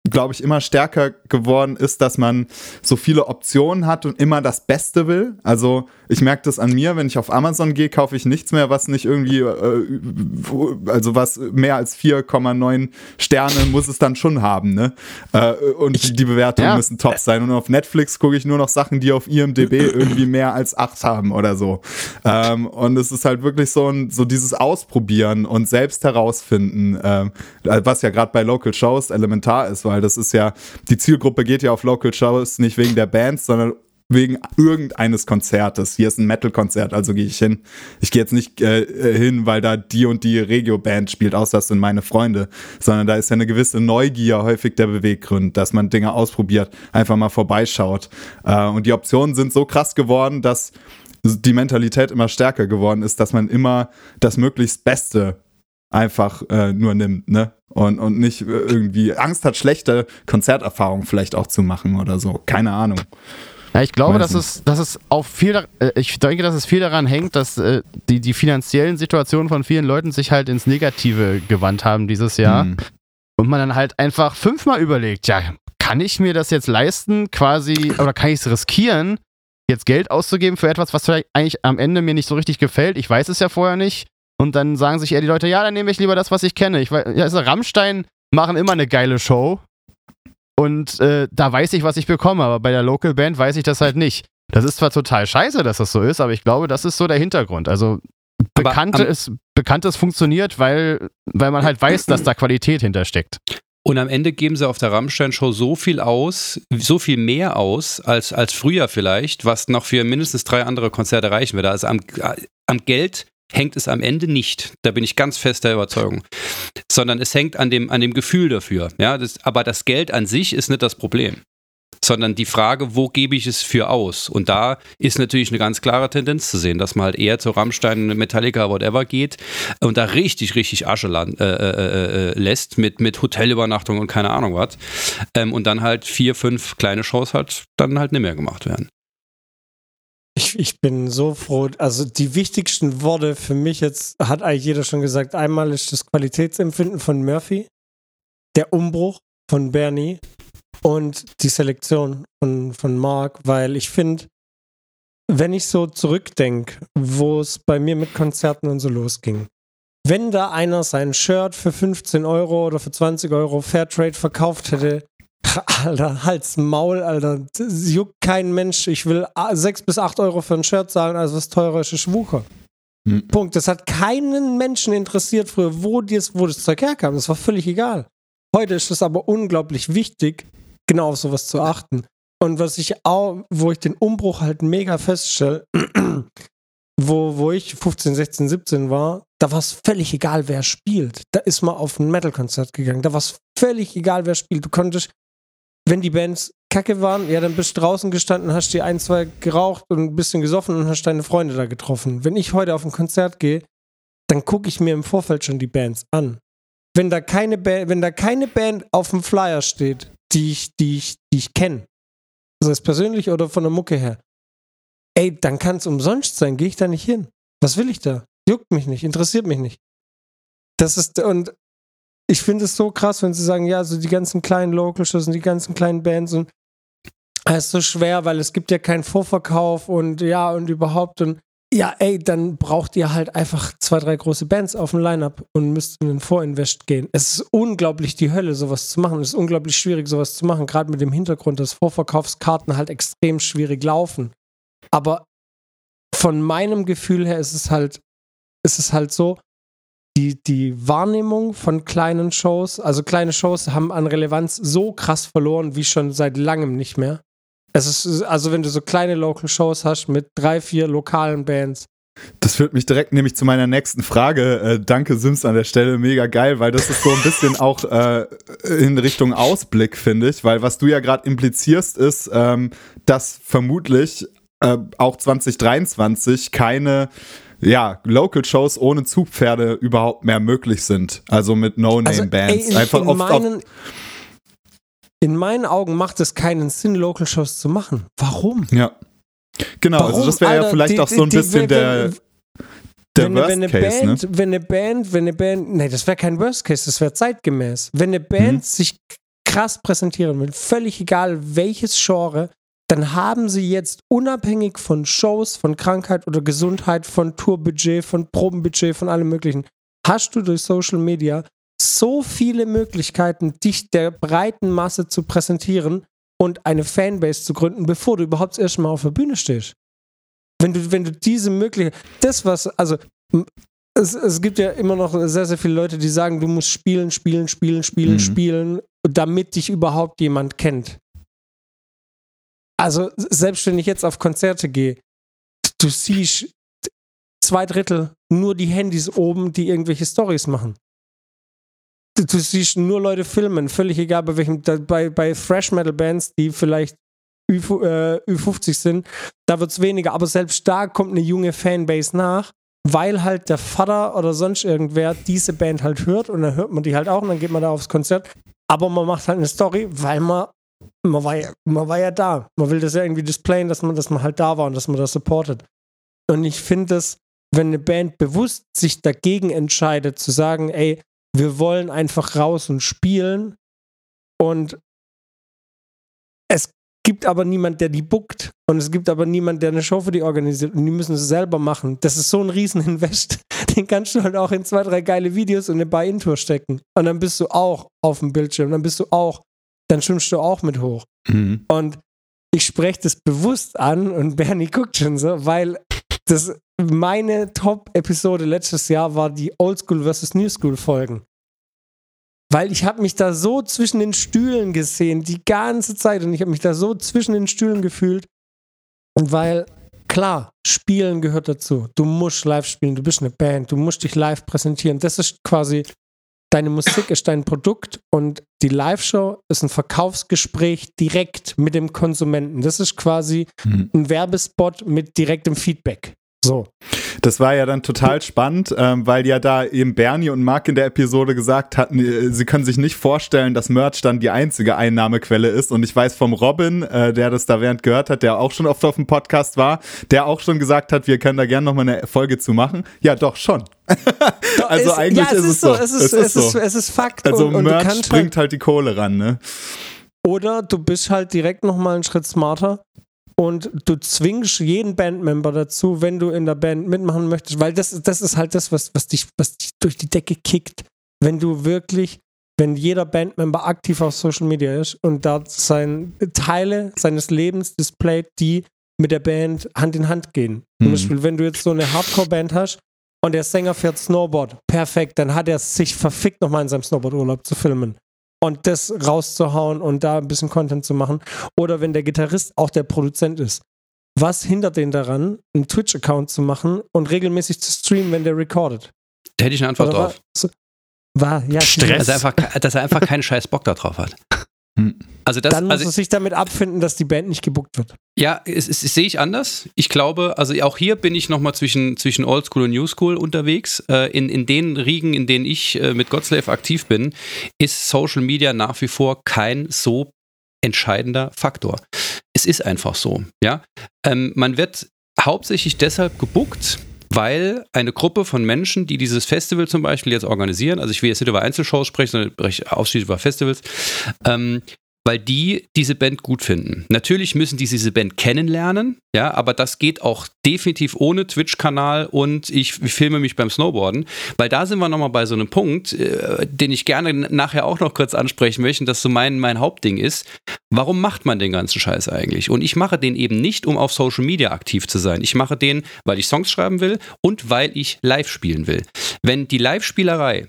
glaube ich, immer stärker geworden ist, dass man so viele Optionen hat und immer das Beste will. Also ich merke das an mir, wenn ich auf Amazon gehe, kaufe ich nichts mehr, was nicht irgendwie, äh, also was mehr als 4,9 Sterne muss es dann schon haben, ne? Äh, und ich, die Bewertungen ja. müssen top sein. Und auf Netflix gucke ich nur noch Sachen, die auf IMDB irgendwie mehr als 8 haben oder so. Ähm, und es ist halt wirklich so, ein, so dieses Ausprobieren und selbst herausfinden, äh, was ja gerade bei Local Shows elementar ist, weil das ist ja, die Zielgruppe geht ja auf Local Shows nicht wegen der Bands, sondern wegen irgendeines Konzertes. Hier ist ein Metal-Konzert, also gehe ich hin. Ich gehe jetzt nicht äh, hin, weil da die und die Regio-Band spielt, außer das sind meine Freunde, sondern da ist ja eine gewisse Neugier häufig der Beweggrund, dass man Dinge ausprobiert, einfach mal vorbeischaut. Äh, und die Optionen sind so krass geworden, dass die Mentalität immer stärker geworden ist, dass man immer das möglichst Beste einfach äh, nur nimmt, ne? Und, und nicht irgendwie Angst hat, schlechte Konzerterfahrungen vielleicht auch zu machen oder so. Keine Ahnung. Ja, ich glaube, dass es, dass es auch viel, äh, ich denke, dass es viel daran hängt, dass äh, die, die finanziellen Situationen von vielen Leuten sich halt ins Negative gewandt haben dieses Jahr. Mhm. Und man dann halt einfach fünfmal überlegt, ja, kann ich mir das jetzt leisten, quasi, oder kann ich es riskieren, jetzt Geld auszugeben für etwas, was vielleicht eigentlich am Ende mir nicht so richtig gefällt? Ich weiß es ja vorher nicht. Und dann sagen sich eher die Leute, ja, dann nehme ich lieber das, was ich kenne. Ich weiß, also Rammstein machen immer eine geile Show. Und äh, da weiß ich, was ich bekomme, aber bei der Local Band weiß ich das halt nicht. Das ist zwar total scheiße, dass das so ist, aber ich glaube, das ist so der Hintergrund. Also Bekannte ist, Bekanntes funktioniert, weil, weil man halt weiß, dass da Qualität hintersteckt. Und am Ende geben sie auf der Rammstein-Show so viel aus, so viel mehr aus als, als früher vielleicht, was noch für mindestens drei andere Konzerte reichen würde. Also am, am Geld hängt es am Ende nicht. Da bin ich ganz fest der Überzeugung. Sondern es hängt an dem, an dem Gefühl dafür. Ja, das, aber das Geld an sich ist nicht das Problem. Sondern die Frage, wo gebe ich es für aus? Und da ist natürlich eine ganz klare Tendenz zu sehen, dass man halt eher zu Rammstein, Metallica, whatever geht und da richtig, richtig Asche land, äh, äh, äh, äh, lässt mit, mit Hotelübernachtung und keine Ahnung was. Ähm, und dann halt vier, fünf kleine Shows halt dann halt nicht mehr gemacht werden. Ich, ich bin so froh. Also die wichtigsten Worte für mich jetzt hat eigentlich jeder schon gesagt. Einmal ist das Qualitätsempfinden von Murphy, der Umbruch von Bernie und die Selektion von, von Mark, weil ich finde, wenn ich so zurückdenke, wo es bei mir mit Konzerten und so losging, wenn da einer sein Shirt für 15 Euro oder für 20 Euro Fairtrade verkauft hätte, Alter, Hals, Maul, Alter. Das juckt kein Mensch. Ich will 6 bis 8 Euro für ein Shirt zahlen, also was teurer ist, ist Wucher. Hm. Punkt. Das hat keinen Menschen interessiert früher, wo, dies, wo das Zeug herkam. Das war völlig egal. Heute ist es aber unglaublich wichtig, genau auf sowas zu achten. Und was ich auch, wo ich den Umbruch halt mega feststelle, wo, wo ich 15, 16, 17 war, da war es völlig egal, wer spielt. Da ist man auf ein Metal-Konzert gegangen. Da war es völlig egal, wer spielt. Du konntest wenn die Bands kacke waren, ja, dann bist du draußen gestanden, hast dir ein, zwei geraucht und ein bisschen gesoffen und hast deine Freunde da getroffen. Wenn ich heute auf ein Konzert gehe, dann gucke ich mir im Vorfeld schon die Bands an. Wenn da keine Band, wenn da keine Band auf dem Flyer steht, die ich, die ich, die ich kenne, sei es persönlich oder von der Mucke her, ey, dann kann es umsonst sein, gehe ich da nicht hin. Was will ich da? Juckt mich nicht, interessiert mich nicht. Das ist, und ich finde es so krass, wenn sie sagen, ja, so die ganzen kleinen Local-Shows und die ganzen kleinen Bands und es ist so schwer, weil es gibt ja keinen Vorverkauf und ja und überhaupt und ja, ey, dann braucht ihr halt einfach zwei, drei große Bands auf dem Line-Up und müsst in den Vorinvest gehen. Es ist unglaublich die Hölle, sowas zu machen. Es ist unglaublich schwierig, sowas zu machen, gerade mit dem Hintergrund, dass Vorverkaufskarten halt extrem schwierig laufen. Aber von meinem Gefühl her ist es halt, ist es halt so, die, die Wahrnehmung von kleinen Shows, also kleine Shows haben an Relevanz so krass verloren wie schon seit langem nicht mehr. Es ist, also wenn du so kleine Local Shows hast mit drei, vier lokalen Bands. Das führt mich direkt nämlich zu meiner nächsten Frage. Äh, danke Sims an der Stelle, mega geil, weil das ist so ein bisschen auch äh, in Richtung Ausblick, finde ich, weil was du ja gerade implizierst ist, ähm, dass vermutlich äh, auch 2023 keine ja, Local-Shows ohne Zugpferde überhaupt mehr möglich sind. Also mit No-Name-Bands. Also, Einfach in, oft meinen, in meinen Augen macht es keinen Sinn, Local-Shows zu machen. Warum? Ja. Genau, Warum? also das wäre ja vielleicht die- auch so ein die- bisschen wenn- der, der wenn, Worst wenn, eine Case, Band, ne? wenn eine Band, wenn eine Band, nee, das wäre kein Worst Case, das wäre zeitgemäß. Wenn eine Band Mhm. sich krass präsentieren will, völlig egal welches Genre, dann haben sie jetzt unabhängig von Shows, von Krankheit oder Gesundheit, von Tourbudget, von Probenbudget, von allem möglichen, hast du durch Social Media so viele Möglichkeiten, dich der breiten Masse zu präsentieren und eine Fanbase zu gründen, bevor du überhaupt erst mal auf der Bühne stehst. Wenn du, wenn du diese Möglichkeit, das was, also es, es gibt ja immer noch sehr, sehr viele Leute, die sagen, du musst spielen, spielen, spielen, spielen, Mhm. spielen, damit dich überhaupt jemand kennt. Also selbst wenn ich jetzt auf Konzerte gehe, du siehst zwei Drittel nur die Handys oben, die irgendwelche Stories machen. Du, du siehst nur Leute filmen, völlig egal bei welchem, bei, bei Thrash Metal Bands, die vielleicht Ü, äh, Ü50 sind, da wird es weniger, aber selbst da kommt eine junge Fanbase nach, weil halt der Vater oder sonst irgendwer diese Band halt hört und dann hört man die halt auch und dann geht man da aufs Konzert. Aber man macht halt eine Story, weil man, man, war, ja, man war ja da. Man will das ja irgendwie displayen, dass man, dass man halt da war und dass man das supportet. Und ich finde es, wenn eine Band bewusst sich dagegen entscheidet, zu sagen, ey, wir wollen einfach raus und spielen und es gibt aber niemand, der die bookt und es gibt aber niemand, der eine Show für die organisiert und die müssen es selber machen. Das ist so ein Rieseninvest. Den kannst du halt auch in zwei, drei geile Videos und eine Buy-In-Tour stecken. Und dann bist du auch auf dem Bildschirm, dann bist du auch, dann schwimmst du auch mit hoch. Mhm. Und ich spreche das bewusst an und Bernie guckt schon so, weil das meine Top-Episode letztes Jahr war die Oldschool versus New School Folgen. Weil ich habe mich da so zwischen den Stühlen gesehen, die ganze Zeit. Und ich habe mich da so zwischen den Stühlen gefühlt. Und weil, klar, Spielen gehört dazu. Du musst live spielen, du bist eine Band, du musst dich live präsentieren. Das ist quasi, deine Musik ist dein Produkt und die Live-Show ist ein Verkaufsgespräch direkt mit dem Konsumenten. Das ist quasi Mhm. ein Werbespot mit direktem Feedback. So. Das war ja dann total spannend, ähm, weil ja da eben Bernie und Mark in der Episode gesagt hatten, äh, sie können sich nicht vorstellen, dass Merch dann die einzige Einnahmequelle ist. Und ich weiß vom Robin, äh, der das da während gehört hat, der auch schon oft auf dem Podcast war, der auch schon gesagt hat, wir können da gerne nochmal eine Folge zu machen. Ja, doch schon. Also es, eigentlich ja, es ist es so. Es ist, Es es ist ist, so. es ist Fakt. Also und, und Merch kannst bringt halt die Kohle ran, ne? Oder du bist halt direkt nochmal einen Schritt smarter und du zwingst jeden Bandmember dazu, wenn du in der Band mitmachen möchtest, weil das, das ist halt das, was, was, dich, was dich durch die Decke kickt. Wenn du wirklich, wenn jeder Bandmember aktiv auf Social Media ist und da sein, Teile seines Lebens displayt, die mit der Band Hand in Hand gehen. Zum Mhm. Beispiel, wenn du jetzt so eine Hardcore-Band hast und der Sänger fährt Snowboard, perfekt, dann hat er sich verfickt, nochmal in seinem Snowboard-Urlaub zu filmen und das rauszuhauen und da ein bisschen Content zu machen. Oder wenn der Gitarrist auch der Produzent ist. Was hindert den daran, einen Twitch-Account zu machen und regelmäßig zu streamen, wenn der recordet? Da hätte ich eine Antwort Oder drauf. War, war ja Stress. Dass er, einfach, dass er einfach keinen scheiß Bock darauf hat. Hm. Also das, Dann muss also, er sich damit abfinden, dass die Band nicht gebuckt wird. Ja, es, es, es sehe ich anders. Ich glaube, also auch hier bin ich nochmal zwischen, zwischen Oldschool und Newschool unterwegs. Äh, in, in den Riegen, in denen ich äh, mit Godslave aktiv bin, ist Social Media nach wie vor kein so entscheidender Faktor. Es ist einfach so, ja. Ähm, man wird hauptsächlich deshalb gebuckt, weil eine Gruppe von Menschen, die dieses Festival zum Beispiel jetzt organisieren, also ich will jetzt nicht über Einzelshows sprechen, sondern ausschließlich über Festivals, ähm, weil die diese Band gut finden. Natürlich müssen die diese Band kennenlernen, ja, aber das geht auch definitiv ohne Twitch-Kanal und ich filme mich beim Snowboarden, weil da sind wir nochmal bei so einem Punkt, äh, den ich gerne nachher auch noch kurz ansprechen möchte, und das so mein, mein Hauptding ist. Warum macht man den ganzen Scheiß eigentlich? Und ich mache den eben nicht, um auf Social Media aktiv zu sein. Ich mache den, weil ich Songs schreiben will und weil ich live spielen will. Wenn die Live-Spielerei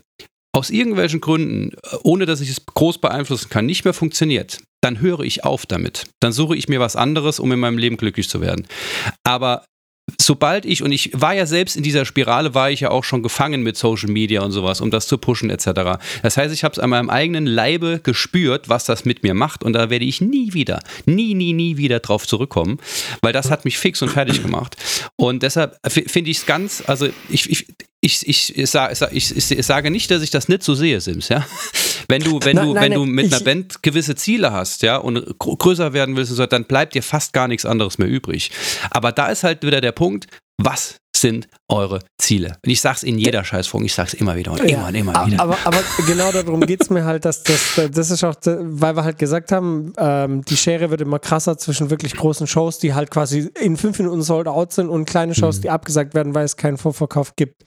aus irgendwelchen Gründen, ohne dass ich es groß beeinflussen kann, nicht mehr funktioniert, dann höre ich auf damit. Dann suche ich mir was anderes, um in meinem Leben glücklich zu werden. Aber sobald ich, und ich war ja selbst in dieser Spirale, war ich ja auch schon gefangen mit Social Media und sowas, um das zu pushen etc. Das heißt, ich habe es an meinem eigenen Leibe gespürt, was das mit mir macht und da werde ich nie wieder, nie, nie, nie wieder drauf zurückkommen, weil das hat mich fix und fertig gemacht. Und deshalb finde ich es ganz, also ich, ich, ich, ich, ich, sage, ich, sage nicht, dass ich das nicht so sehe, Sims, ja. Wenn du, wenn nein, du, nein, wenn du mit einer Band gewisse Ziele hast, ja, und größer werden willst, dann bleibt dir fast gar nichts anderes mehr übrig. Aber da ist halt wieder der Punkt, was sind eure Ziele? Und ich sage es in jeder Scheißfolge, ich sage es immer wieder und ja, immer und immer wieder. Aber, aber genau darum geht es mir halt, dass das, das ist auch, weil wir halt gesagt haben, ähm, die Schere wird immer krasser zwischen wirklich großen Shows, die halt quasi in fünf Minuten sold out sind und kleine Shows, mhm. die abgesagt werden, weil es keinen Vorverkauf gibt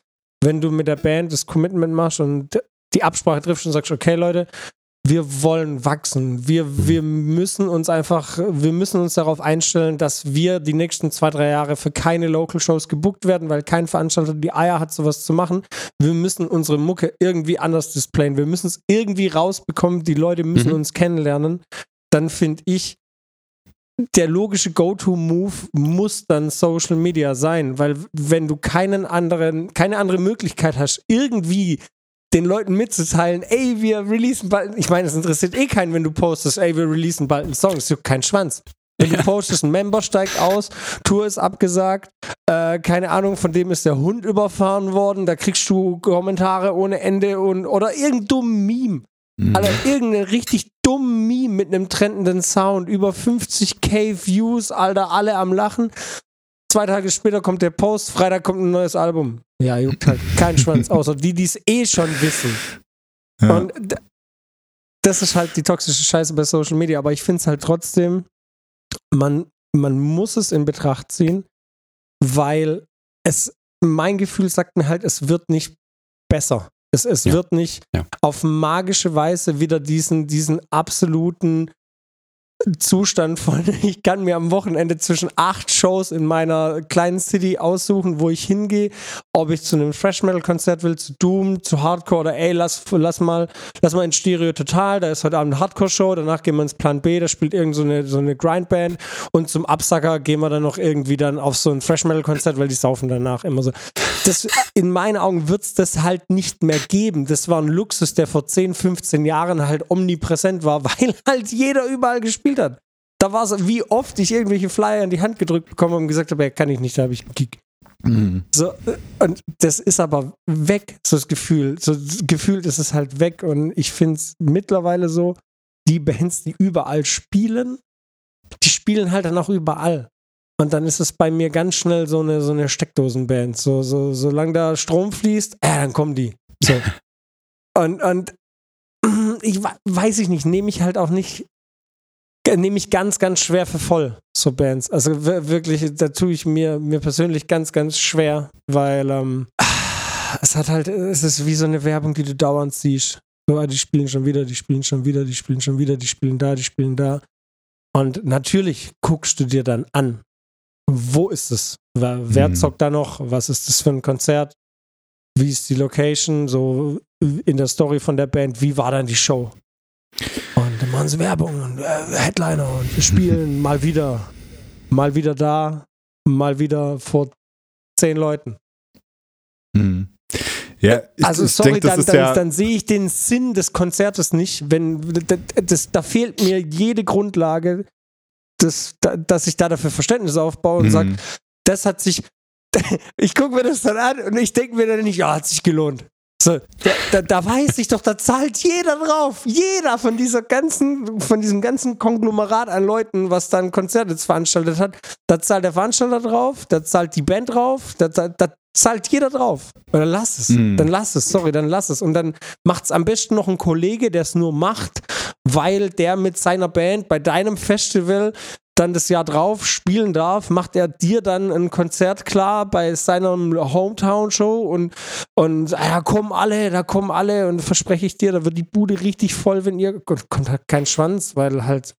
wenn du mit der Band das Commitment machst und die Absprache triffst und sagst, okay Leute, wir wollen wachsen. Wir, wir müssen uns einfach, wir müssen uns darauf einstellen, dass wir die nächsten zwei, drei Jahre für keine Local Shows gebuckt werden, weil kein Veranstalter die Eier hat, sowas zu machen. Wir müssen unsere Mucke irgendwie anders displayen. Wir müssen es irgendwie rausbekommen. Die Leute müssen mhm. uns kennenlernen. Dann finde ich, der logische Go-To-Move muss dann Social Media sein, weil wenn du keinen anderen, keine andere Möglichkeit hast, irgendwie den Leuten mitzuteilen, ey, wir releasen bald, ich meine, es interessiert eh keinen, wenn du postest, ey, wir releasen bald einen Song, es juckt kein Schwanz. Wenn du postest, ein Member steigt aus, Tour ist abgesagt, äh, keine Ahnung, von dem ist der Hund überfahren worden, da kriegst du Kommentare ohne Ende und oder irgendein dummen Meme. Mhm. Alter, irgendein richtig dummen Meme mit einem trendenden Sound, über 50k Views, Alter, alle am Lachen. Zwei Tage später kommt der Post, Freitag kommt ein neues Album. Ja, juckt halt kein Schwanz, außer die, die es eh schon wissen. Ja. Und das ist halt die toxische Scheiße bei Social Media, aber ich finde es halt trotzdem, man, man muss es in Betracht ziehen, weil es, mein Gefühl sagt mir halt, es wird nicht besser. Es, es ja. wird nicht ja. auf magische Weise wieder diesen, diesen absoluten Zustand von, ich kann mir am Wochenende zwischen acht Shows in meiner kleinen City aussuchen, wo ich hingehe, ob ich zu einem Fresh Metal Konzert will, zu Doom, zu Hardcore oder ey, lass, lass mal, lass mal in Stereo Total, da ist heute Abend eine Hardcore Show, danach gehen wir ins Plan B, da spielt irgend so eine, so eine Grindband und zum Absacker gehen wir dann noch irgendwie dann auf so ein Fresh Metal Konzert, weil die saufen danach immer so. Das, in meinen Augen wird es das halt nicht mehr geben. Das war ein Luxus, der vor 10, 15 Jahren halt omnipräsent war, weil halt jeder überall gespielt gespielt hat. Da war es, wie oft ich irgendwelche Flyer in die Hand gedrückt bekomme und gesagt habe, ja, kann ich nicht, da habe ich einen Kick. Mhm. So, und das ist aber weg, so das Gefühl. So gefühlt ist es halt weg. Und ich finde es mittlerweile so, die Bands, die überall spielen, die spielen halt dann auch überall. Und dann ist es bei mir ganz schnell so eine, so eine Steckdosenband. So, so, solange da Strom fließt, äh, dann kommen die. So. und, und ich weiß ich nicht, nehme ich halt auch nicht nehme ich ganz, ganz schwer für voll, so Bands. Also wirklich, da tue ich mir, mir persönlich ganz, ganz schwer, weil ähm, es hat halt, es ist wie so eine Werbung, die du dauernd siehst. So, ah, die spielen schon wieder, die spielen schon wieder, die spielen schon wieder, die spielen da, die spielen da. Und natürlich guckst du dir dann an, wo ist es? Wer mhm. zockt da noch? Was ist das für ein Konzert? Wie ist die Location? So in der Story von der Band, wie war dann die Show? Und dann machen sie Werbung und äh, Headliner und wir spielen mal wieder, mal wieder da, mal wieder vor zehn Leuten. Mhm. Ja, ich, also sorry, denk, dann, dann, ja dann, sehe ich den Sinn des Konzertes nicht, wenn das, das, da fehlt mir jede Grundlage, dass, dass ich da dafür Verständnis aufbaue und mhm. sage, das hat sich, ich gucke mir das dann an und ich denke mir dann nicht, ja, hat sich gelohnt. So, da, da, da, weiß ich doch, da zahlt jeder drauf. Jeder von dieser ganzen, von diesem ganzen Konglomerat an Leuten, was dann Konzerte jetzt veranstaltet hat, da zahlt der Veranstalter drauf, da zahlt die Band drauf, da, da, da zahlt jeder drauf. Oder lass es. Mm. Dann lass es, sorry, dann lass es. Und dann macht es am besten noch ein Kollege, der es nur macht, weil der mit seiner Band bei deinem Festival dann das Jahr drauf spielen darf, macht er dir dann ein Konzert klar bei seiner Hometown-Show und, und ah ja, kommen alle, da kommen alle und verspreche ich dir, da wird die Bude richtig voll, wenn ihr, kommt halt kein Schwanz, weil halt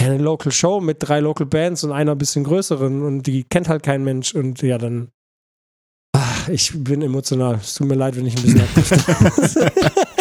eine Local Show mit drei Local Bands und einer bisschen größeren und die kennt halt kein Mensch und ja, dann ach, ich bin emotional. Es tut mir leid, wenn ich ein bisschen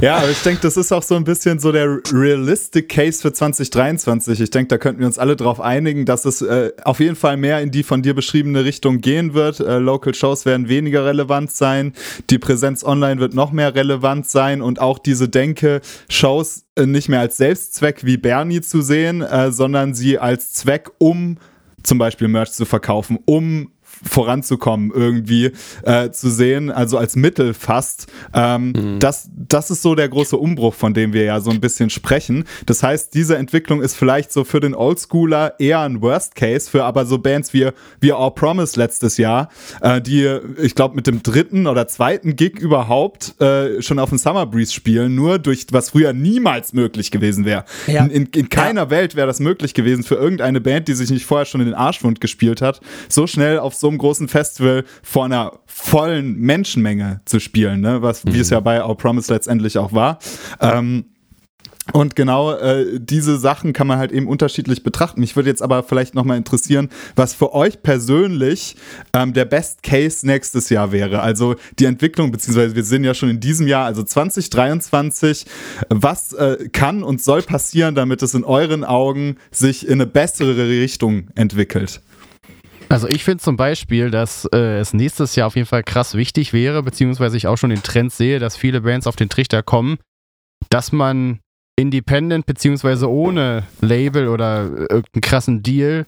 ja, aber ich denke, das ist auch so ein bisschen so der realistic Case für 2023. Ich denke, da könnten wir uns alle darauf einigen, dass es äh, auf jeden Fall mehr in die von dir beschriebene Richtung gehen wird. Äh, Local Shows werden weniger relevant sein. Die Präsenz online wird noch mehr relevant sein und auch diese Denke, Shows äh, nicht mehr als Selbstzweck wie Bernie zu sehen, äh, sondern sie als Zweck, um zum Beispiel Merch zu verkaufen, um voranzukommen irgendwie äh, zu sehen, also als Mittel fast. Ähm, mhm. das, das ist so der große Umbruch, von dem wir ja so ein bisschen sprechen. Das heißt, diese Entwicklung ist vielleicht so für den Oldschooler eher ein Worst Case, für aber so Bands wie, wie All Promise letztes Jahr, äh, die, ich glaube, mit dem dritten oder zweiten Gig überhaupt äh, schon auf dem Summer Breeze spielen, nur durch was früher niemals möglich gewesen wäre. Ja. In, in, in, keiner ja. Welt wäre das möglich gewesen für irgendeine Band, die sich nicht vorher schon in den Arschwund gespielt hat, so schnell auf so einem großen Festival vor einer vollen Menschenmenge zu spielen, ne? was, mhm. wie es mhm. ja bei Our Promise letztendlich auch war. Ähm, und genau äh, diese Sachen kann man halt eben unterschiedlich betrachten. Mich würde jetzt aber vielleicht nochmal interessieren, was für euch persönlich ähm, der Best Case nächstes Jahr wäre. Also die Entwicklung, beziehungsweise wir sind ja schon in diesem Jahr, also 2023. Was äh, kann und soll passieren, damit es in euren Augen sich in eine bessere Richtung entwickelt? Also ich finde zum Beispiel, dass äh, es nächstes Jahr auf jeden Fall krass wichtig wäre, beziehungsweise ich auch schon den Trend sehe, dass viele Bands auf den Trichter kommen, dass man independent beziehungsweise ohne Label oder irgendeinen krassen Deal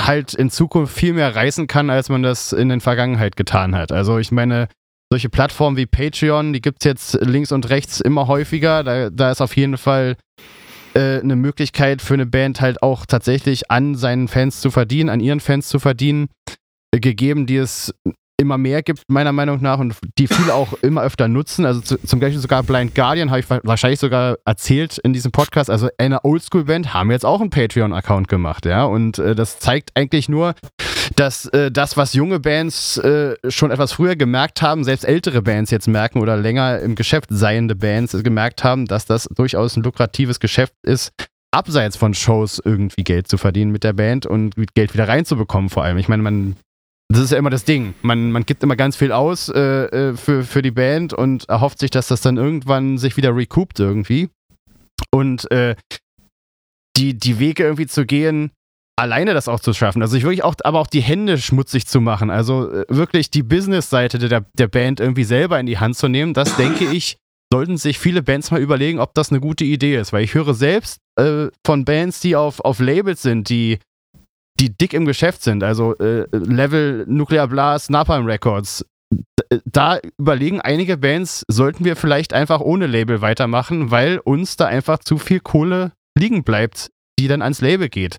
halt in Zukunft viel mehr reißen kann, als man das in der Vergangenheit getan hat. Also ich meine, solche Plattformen wie Patreon, die gibt es jetzt links und rechts immer häufiger. Da, da ist auf jeden Fall äh, eine Möglichkeit für eine Band halt auch tatsächlich an seinen Fans zu verdienen, an ihren Fans zu verdienen, äh, gegeben, die es immer mehr gibt, meiner Meinung nach, und die viele auch immer öfter nutzen. Also zu, zum Beispiel sogar Blind Guardian habe ich wahrscheinlich sogar erzählt in diesem Podcast. Also eine Oldschool-Band haben jetzt auch einen Patreon-Account gemacht, ja. Und äh, das zeigt eigentlich nur, dass äh, das, was junge Bands äh, schon etwas früher gemerkt haben, selbst ältere Bands jetzt merken oder länger im Geschäft seiende Bands gemerkt haben, dass das durchaus ein lukratives Geschäft ist, abseits von Shows irgendwie Geld zu verdienen mit der Band und Geld wieder reinzubekommen vor allem. Ich meine, man das ist ja immer das Ding. Man, man gibt immer ganz viel aus äh, äh, für, für die Band und erhofft sich, dass das dann irgendwann sich wieder recoupt irgendwie. Und äh, die, die Wege irgendwie zu gehen, alleine das auch zu schaffen. Also ich wirklich auch, aber auch die Hände schmutzig zu machen. Also äh, wirklich die Business-Seite der, der Band irgendwie selber in die Hand zu nehmen, das denke ich, sollten sich viele Bands mal überlegen, ob das eine gute Idee ist. Weil ich höre selbst äh, von Bands, die auf, auf Labels sind, die die dick im Geschäft sind, also äh, Level Nuclear Blast, Napalm Records, da überlegen einige Bands, sollten wir vielleicht einfach ohne Label weitermachen, weil uns da einfach zu viel Kohle liegen bleibt, die dann ans Label geht.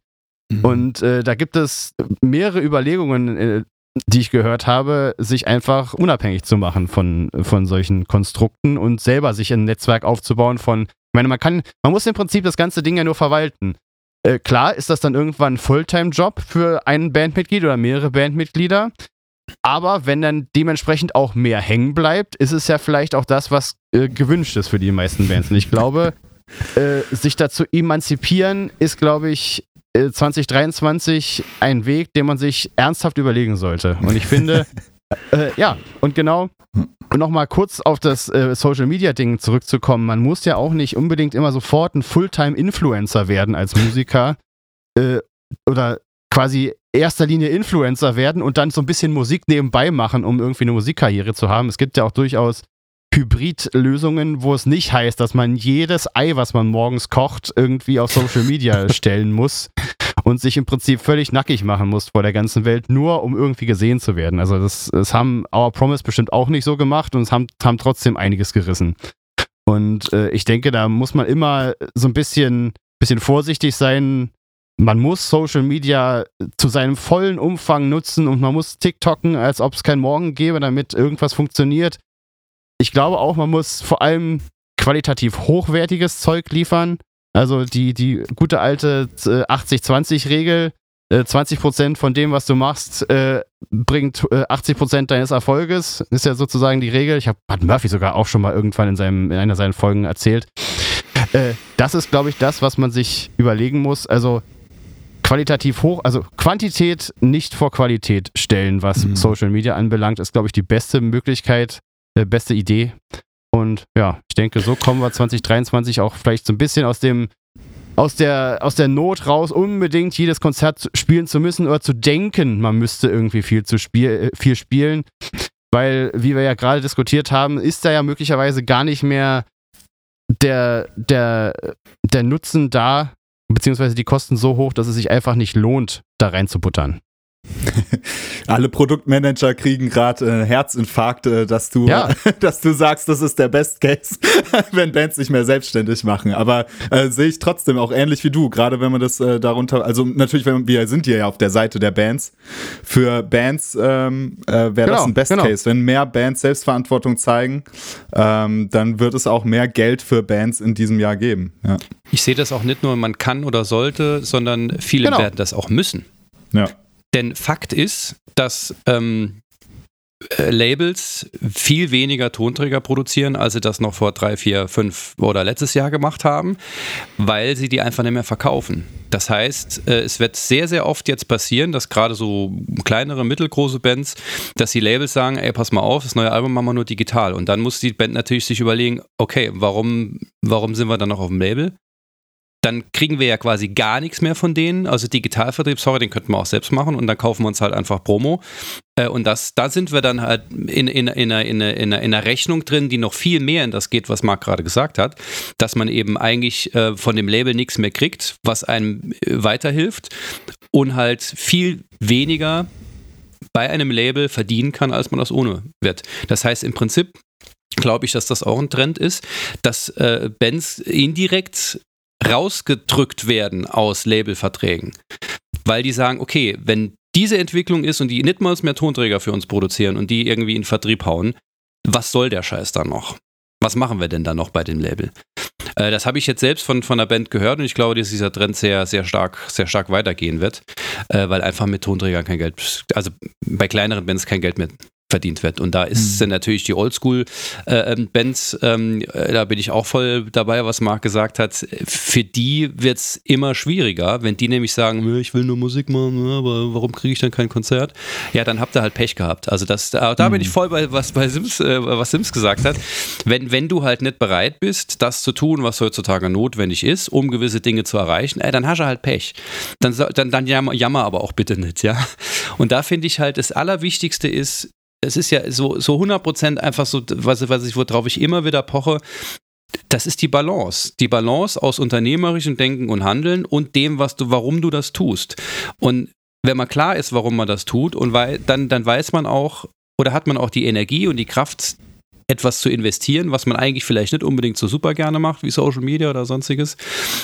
Mhm. Und äh, da gibt es mehrere Überlegungen, äh, die ich gehört habe, sich einfach unabhängig zu machen von, von solchen Konstrukten und selber sich ein Netzwerk aufzubauen von, ich meine, man kann, man muss im Prinzip das ganze Ding ja nur verwalten. Äh, klar ist das dann irgendwann ein Fulltime-Job für ein Bandmitglied oder mehrere Bandmitglieder. Aber wenn dann dementsprechend auch mehr hängen bleibt, ist es ja vielleicht auch das, was äh, gewünscht ist für die meisten Bands. Und ich glaube, äh, sich dazu emanzipieren, ist, glaube ich, 2023 äh, ein Weg, den man sich ernsthaft überlegen sollte. Und ich finde, äh, ja, und genau, nochmal kurz auf das äh, Social Media Ding zurückzukommen. Man muss ja auch nicht unbedingt immer sofort ein Fulltime-Influencer werden als Musiker äh, oder quasi erster Linie Influencer werden und dann so ein bisschen Musik nebenbei machen, um irgendwie eine Musikkarriere zu haben. Es gibt ja auch durchaus Hybrid-Lösungen, wo es nicht heißt, dass man jedes Ei, was man morgens kocht, irgendwie auf Social Media stellen muss und sich im Prinzip völlig nackig machen muss vor der ganzen Welt, nur um irgendwie gesehen zu werden. Also das, das haben Our Promise bestimmt auch nicht so gemacht und es haben, haben trotzdem einiges gerissen. Und äh, ich denke, da muss man immer so ein bisschen, bisschen vorsichtig sein. Man muss Social Media zu seinem vollen Umfang nutzen und man muss TikToken, als ob es kein Morgen gäbe, damit irgendwas funktioniert. Ich glaube auch, man muss vor allem qualitativ hochwertiges Zeug liefern. Also die, die gute alte 80-20-Regel, äh, 20% von dem, was du machst, äh, bringt äh, 80% deines Erfolges. Ist ja sozusagen die Regel. Ich habe hat Murphy sogar auch schon mal irgendwann in, seinem, in einer seiner Folgen erzählt. Äh, das ist, glaube ich, das, was man sich überlegen muss. Also qualitativ hoch, also Quantität nicht vor Qualität stellen, was mhm. Social Media anbelangt, ist, glaube ich, die beste Möglichkeit, äh, beste Idee. Und ja, ich denke, so kommen wir 2023 auch vielleicht so ein bisschen aus dem aus der, aus der Not raus, unbedingt jedes Konzert spielen zu müssen oder zu denken, man müsste irgendwie viel, zu spiel, äh, viel spielen. Weil, wie wir ja gerade diskutiert haben, ist da ja möglicherweise gar nicht mehr der, der, der Nutzen da, beziehungsweise die Kosten so hoch, dass es sich einfach nicht lohnt, da reinzubuttern. Alle Produktmanager kriegen gerade äh, Herzinfarkte, dass du, ja. dass du sagst, das ist der Best Case, wenn Bands nicht mehr selbstständig machen. Aber äh, sehe ich trotzdem auch ähnlich wie du, gerade wenn man das äh, darunter, also natürlich, wenn wir sind hier ja auf der Seite der Bands. Für Bands ähm, äh, wäre genau, das ein Best genau. Case. Wenn mehr Bands Selbstverantwortung zeigen, ähm, dann wird es auch mehr Geld für Bands in diesem Jahr geben. Ja. Ich sehe das auch nicht nur, man kann oder sollte, sondern viele genau. werden das auch müssen. Ja. Denn Fakt ist, dass ähm, äh, Labels viel weniger Tonträger produzieren, als sie das noch vor drei, vier, fünf oder letztes Jahr gemacht haben, weil sie die einfach nicht mehr verkaufen. Das heißt, äh, es wird sehr, sehr oft jetzt passieren, dass gerade so kleinere, mittelgroße Bands, dass die Labels sagen, ey, pass mal auf, das neue Album machen wir nur digital. Und dann muss die Band natürlich sich überlegen, okay, warum, warum sind wir dann noch auf dem Label? Dann kriegen wir ja quasi gar nichts mehr von denen. Also Digitalvertrieb, sorry, den könnten wir auch selbst machen und dann kaufen wir uns halt einfach Promo. Äh, und das, da sind wir dann halt in, in, in, einer, in, einer, in einer Rechnung drin, die noch viel mehr in das geht, was Marc gerade gesagt hat, dass man eben eigentlich äh, von dem Label nichts mehr kriegt, was einem äh, weiterhilft und halt viel weniger bei einem Label verdienen kann, als man das ohne wird. Das heißt im Prinzip glaube ich, dass das auch ein Trend ist, dass äh, Bands indirekt rausgedrückt werden aus Labelverträgen. Weil die sagen, okay, wenn diese Entwicklung ist und die nicht mal mehr Tonträger für uns produzieren und die irgendwie in Vertrieb hauen, was soll der Scheiß dann noch? Was machen wir denn da noch bei dem Label? Äh, das habe ich jetzt selbst von, von der Band gehört und ich glaube, dass dieser Trend sehr, sehr stark, sehr stark weitergehen wird, äh, weil einfach mit Tonträgern kein Geld, also bei kleineren Bands kein Geld mehr verdient wird. Und da ist, mhm. natürlich die Oldschool-Bands, äh, ähm, äh, da bin ich auch voll dabei, was Marc gesagt hat. Für die wird es immer schwieriger, wenn die nämlich sagen, ich will nur Musik machen, aber warum kriege ich dann kein Konzert? Ja, dann habt ihr halt Pech gehabt. Also das, da, da mhm. bin ich voll bei, was bei Sims, äh, was Sims gesagt hat. Wenn, wenn du halt nicht bereit bist, das zu tun, was heutzutage notwendig ist, um gewisse Dinge zu erreichen, dann hast du halt Pech. Dann, dann, dann jammer, jammer aber auch bitte nicht, ja. Und da finde ich halt, das Allerwichtigste ist, es ist ja so, so 100% einfach so, was, was ich, worauf ich immer wieder poche, das ist die Balance. Die Balance aus unternehmerischem Denken und Handeln und dem, was du, warum du das tust. Und wenn man klar ist, warum man das tut, und weil, dann, dann weiß man auch, oder hat man auch die Energie und die Kraft, etwas zu investieren, was man eigentlich vielleicht nicht unbedingt so super gerne macht, wie Social Media oder sonstiges,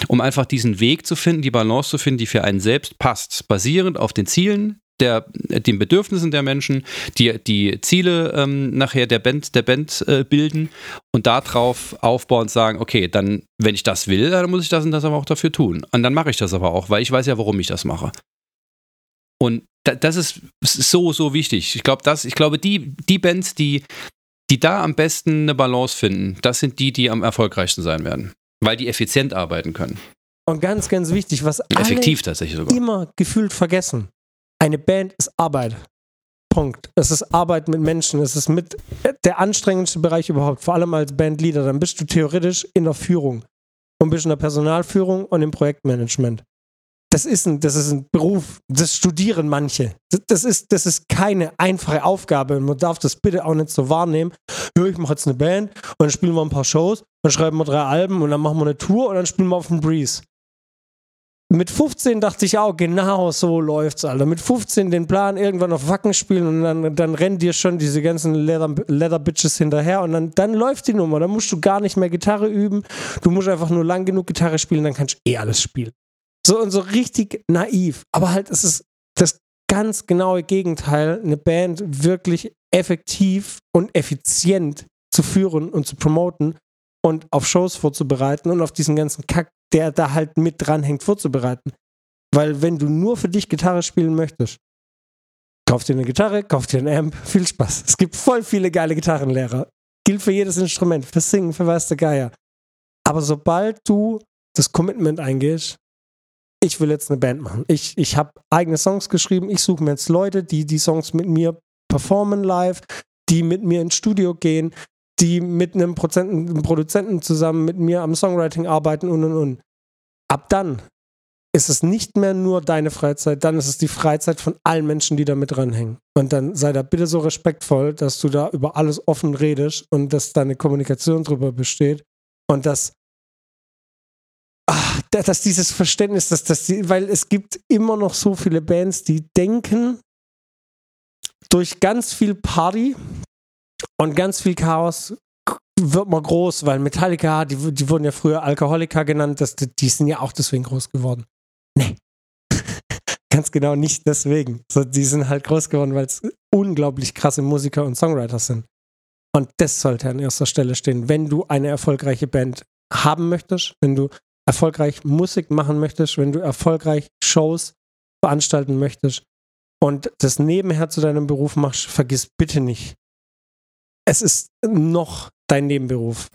um einfach diesen Weg zu finden, die Balance zu finden, die für einen selbst passt, basierend auf den Zielen, der, den Bedürfnissen der Menschen, die die Ziele ähm, nachher der Band, der Band äh, bilden und darauf aufbauen und sagen, okay, dann, wenn ich das will, dann muss ich das und das aber auch dafür tun. Und dann mache ich das aber auch, weil ich weiß ja, warum ich das mache. Und da, das ist so, so wichtig. Ich glaube, ich glaube, die, die Bands, die, die da am besten eine Balance finden, das sind die, die am erfolgreichsten sein werden. Weil die effizient arbeiten können. Und ganz, ganz wichtig, was Effektiv tatsächlich sogar. immer gefühlt vergessen. Eine Band ist Arbeit. Punkt. Es ist Arbeit mit Menschen. Es ist mit der anstrengendste Bereich überhaupt, vor allem als Bandleader. Dann bist du theoretisch in der Führung und bist in der Personalführung und im Projektmanagement. Das ist ein, das ist ein Beruf, das studieren manche. Das ist, das ist keine einfache Aufgabe. Man darf das bitte auch nicht so wahrnehmen. Ja, ich mache jetzt eine Band und dann spielen wir ein paar Shows, dann schreiben wir drei Alben und dann machen wir eine Tour und dann spielen wir auf dem Breeze mit 15 dachte ich auch, genau so läuft's, Alter. Mit 15 den Plan irgendwann auf Wacken spielen und dann, dann rennen dir schon diese ganzen Leather, Leather Bitches hinterher und dann, dann läuft die Nummer. Dann musst du gar nicht mehr Gitarre üben. Du musst einfach nur lang genug Gitarre spielen, dann kannst du eh alles spielen. So und so richtig naiv. Aber halt, es ist das ganz genaue Gegenteil, eine Band wirklich effektiv und effizient zu führen und zu promoten, und auf Shows vorzubereiten und auf diesen ganzen Kack, der da halt mit dranhängt, vorzubereiten. Weil wenn du nur für dich Gitarre spielen möchtest, kauf dir eine Gitarre, kauf dir einen Amp, viel Spaß. Es gibt voll viele geile Gitarrenlehrer. Gilt für jedes Instrument, für Singen, für weiß der Geier. Aber sobald du das Commitment eingehst, ich will jetzt eine Band machen. Ich, ich habe eigene Songs geschrieben, ich suche mir jetzt Leute, die die Songs mit mir performen live, die mit mir ins Studio gehen, die mit einem, Prozenten, einem Produzenten zusammen mit mir am Songwriting arbeiten und und und. Ab dann ist es nicht mehr nur deine Freizeit, dann ist es die Freizeit von allen Menschen, die da mit dranhängen. Und dann sei da bitte so respektvoll, dass du da über alles offen redest und dass deine Kommunikation drüber besteht und dass, ach, dass dieses Verständnis, dass, dass die, weil es gibt immer noch so viele Bands, die denken, durch ganz viel Party und ganz viel Chaos wird man groß, weil Metallica, die, die wurden ja früher Alkoholiker genannt, das, die sind ja auch deswegen groß geworden. Nee. Ganz genau nicht deswegen. So, die sind halt groß geworden, weil es unglaublich krasse Musiker und Songwriter sind. Und das sollte an erster Stelle stehen. Wenn du eine erfolgreiche Band haben möchtest, wenn du erfolgreich Musik machen möchtest, wenn du erfolgreich Shows veranstalten möchtest und das nebenher zu deinem Beruf machst, vergiss bitte nicht, es ist noch dein Nebenberuf.